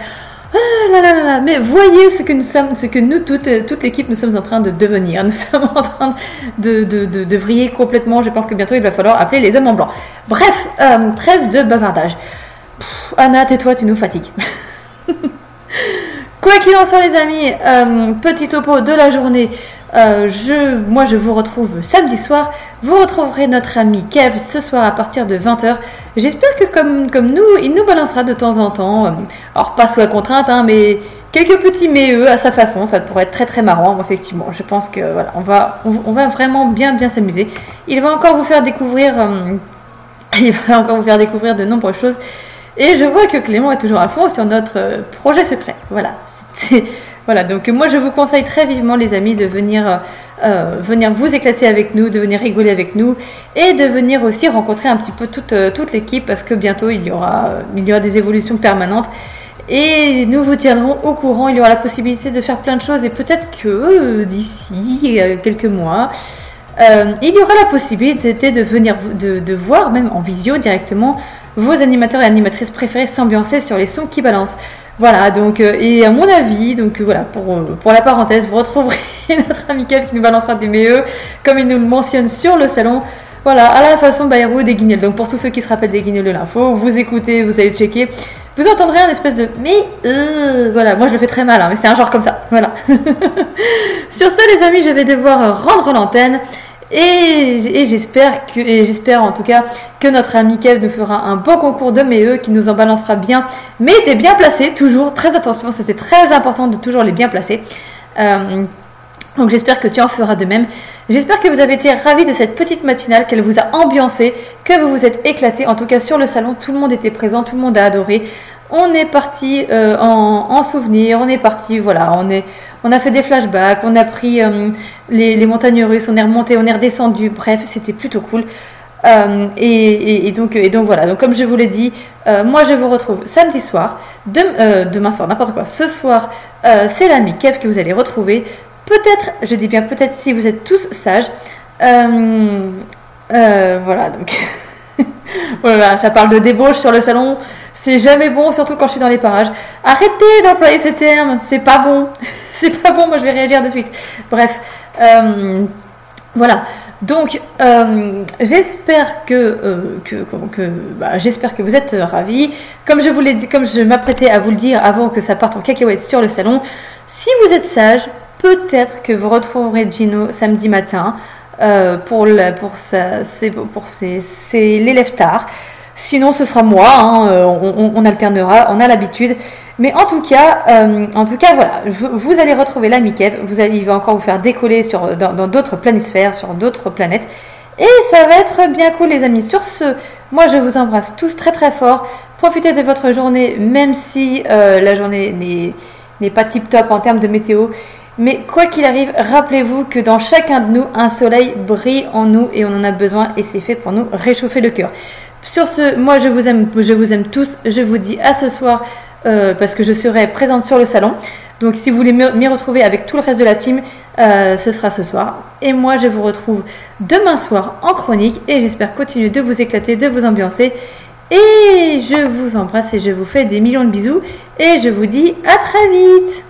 Ah là là là mais voyez ce que nous sommes, ce que nous, toute, toute l'équipe, nous sommes en train de devenir. Nous [laughs] sommes en train de, de, de, vriller complètement. Je pense que bientôt il va falloir appeler les hommes en blanc. Bref, euh, trêve de bavardage. Anna, tais-toi, tu nous fatigues. [laughs] Quoi qu'il en soit, les amis, euh, petit topo de la journée. Euh, je, moi, je vous retrouve samedi soir. Vous retrouverez notre ami Kev ce soir à partir de 20h. J'espère que, comme, comme nous, il nous balancera de temps en temps. euh, Alors, pas sous la contrainte, hein, mais quelques petits mais à sa façon. Ça pourrait être très très marrant, effectivement. Je pense que voilà, on va, on, va vraiment bien bien s'amuser. Il va encore vous faire découvrir. euh, [laughs] il va encore vous faire découvrir de nombreuses choses. Et je vois que Clément est toujours à fond sur notre projet secret. Voilà. [laughs] C'était- Voilà, donc moi je vous conseille très vivement les amis de venir euh, euh, venir vous éclater avec nous, de venir rigoler avec nous et de venir aussi rencontrer un petit peu toute, euh, l'équipe parce que bientôt il y, aura, des évolutions permanentes. Et nous vous tiendrons au courant, il y aura la possibilité de faire plein de choses et peut-être que d'ici quelques mois, il y aura la possibilité de venir de, de voir même en visio directement vos animateurs et animatrices préférés s'ambiancer sur les sons qui balancent. Voilà, donc, euh, et à mon avis, donc euh, voilà, pour, euh, pour la parenthèse, vous retrouverez [laughs] notre ami Kev qui nous balancera des MEE, comme il nous le mentionne sur le salon. Voilà, à la façon Bayrou des guignols. Donc pour tous ceux qui se rappellent des guignols de l'info, vous écoutez, vous allez checker. Vous entendrez un espèce de mais euh, voilà, moi je le fais très mal, hein, mais c'est un genre comme ça. Voilà. [laughs] Sur ce, les amis, je vais devoir rendre l'antenne. Et, j'espère en tout cas que notre ami Kev nous fera un beau concours de MEE qui nous en balancera bien, mais des bien placés, toujours. Très attention, c'était très important de toujours les bien placer. Euh, donc j'espère que tu en feras de même. J'espère que vous avez été ravis de cette petite matinale, qu'elle vous a ambiancé, que vous vous êtes éclatés. En tout cas sur le salon, tout le monde était présent, tout le monde a adoré. On est parti euh, en, en souvenir, on est parti, voilà, on est, on a fait des flashbacks, on a pris euh, les, montagnes russes, on est remonté, on est redescendu. Bref, c'était plutôt cool. Euh, et, donc, voilà. Comme je vous l'ai dit, euh, moi je vous retrouve samedi soir, dem- demain soir, n'importe quoi. Ce soir, c'est l'ami Kev que vous allez retrouver. Peut-être, je dis bien peut-être si vous êtes tous sages. Voilà, donc [laughs] voilà, ça parle de débauche sur le salon. C'est jamais bon, surtout quand je suis dans les parages. Arrêtez d'employer ce terme, c'est pas bon. [laughs] [laughs] c'est pas bon, moi je vais réagir de suite. Bref, euh, voilà. Donc, euh, j'espère que, euh, bah, j'espère que vous êtes ravis. Comme je vous l'ai dit, comme je m'apprêtais à vous le dire avant que ça parte en cacahuète sur le salon, si vous êtes sage, peut-être que vous retrouverez Gino samedi matin pour, pour, pour l'élève tard. Sinon, ce sera moi. hein, on alternera. On a l'habitude. Mais en tout cas, euh, en tout cas, voilà, vous, allez retrouver l'ami Kev. Vous il va encore vous faire décoller sur dans d'autres planisphères, sur d'autres planètes. Et ça va être bien cool, les amis. Sur ce, moi, je vous embrasse tous très très fort. Profitez de votre journée, même si euh, la journée n'est n'est pas tip top en termes de météo. Mais quoi qu'il arrive, rappelez-vous que dans chacun de nous, un soleil brille en nous et on en a besoin et c'est fait pour nous réchauffer le cœur. Sur ce, moi je vous aime, je vous aime tous. Je vous dis à ce soir euh, parce que je serai présente sur le salon. Donc si vous voulez m'y retrouver avec tout le reste de la team, euh, ce sera ce soir. Et moi je vous retrouve demain soir en chronique et j'espère continuer de vous éclater, de vous ambiancer. Et je vous embrasse et je vous fais des millions de bisous et je vous dis à très vite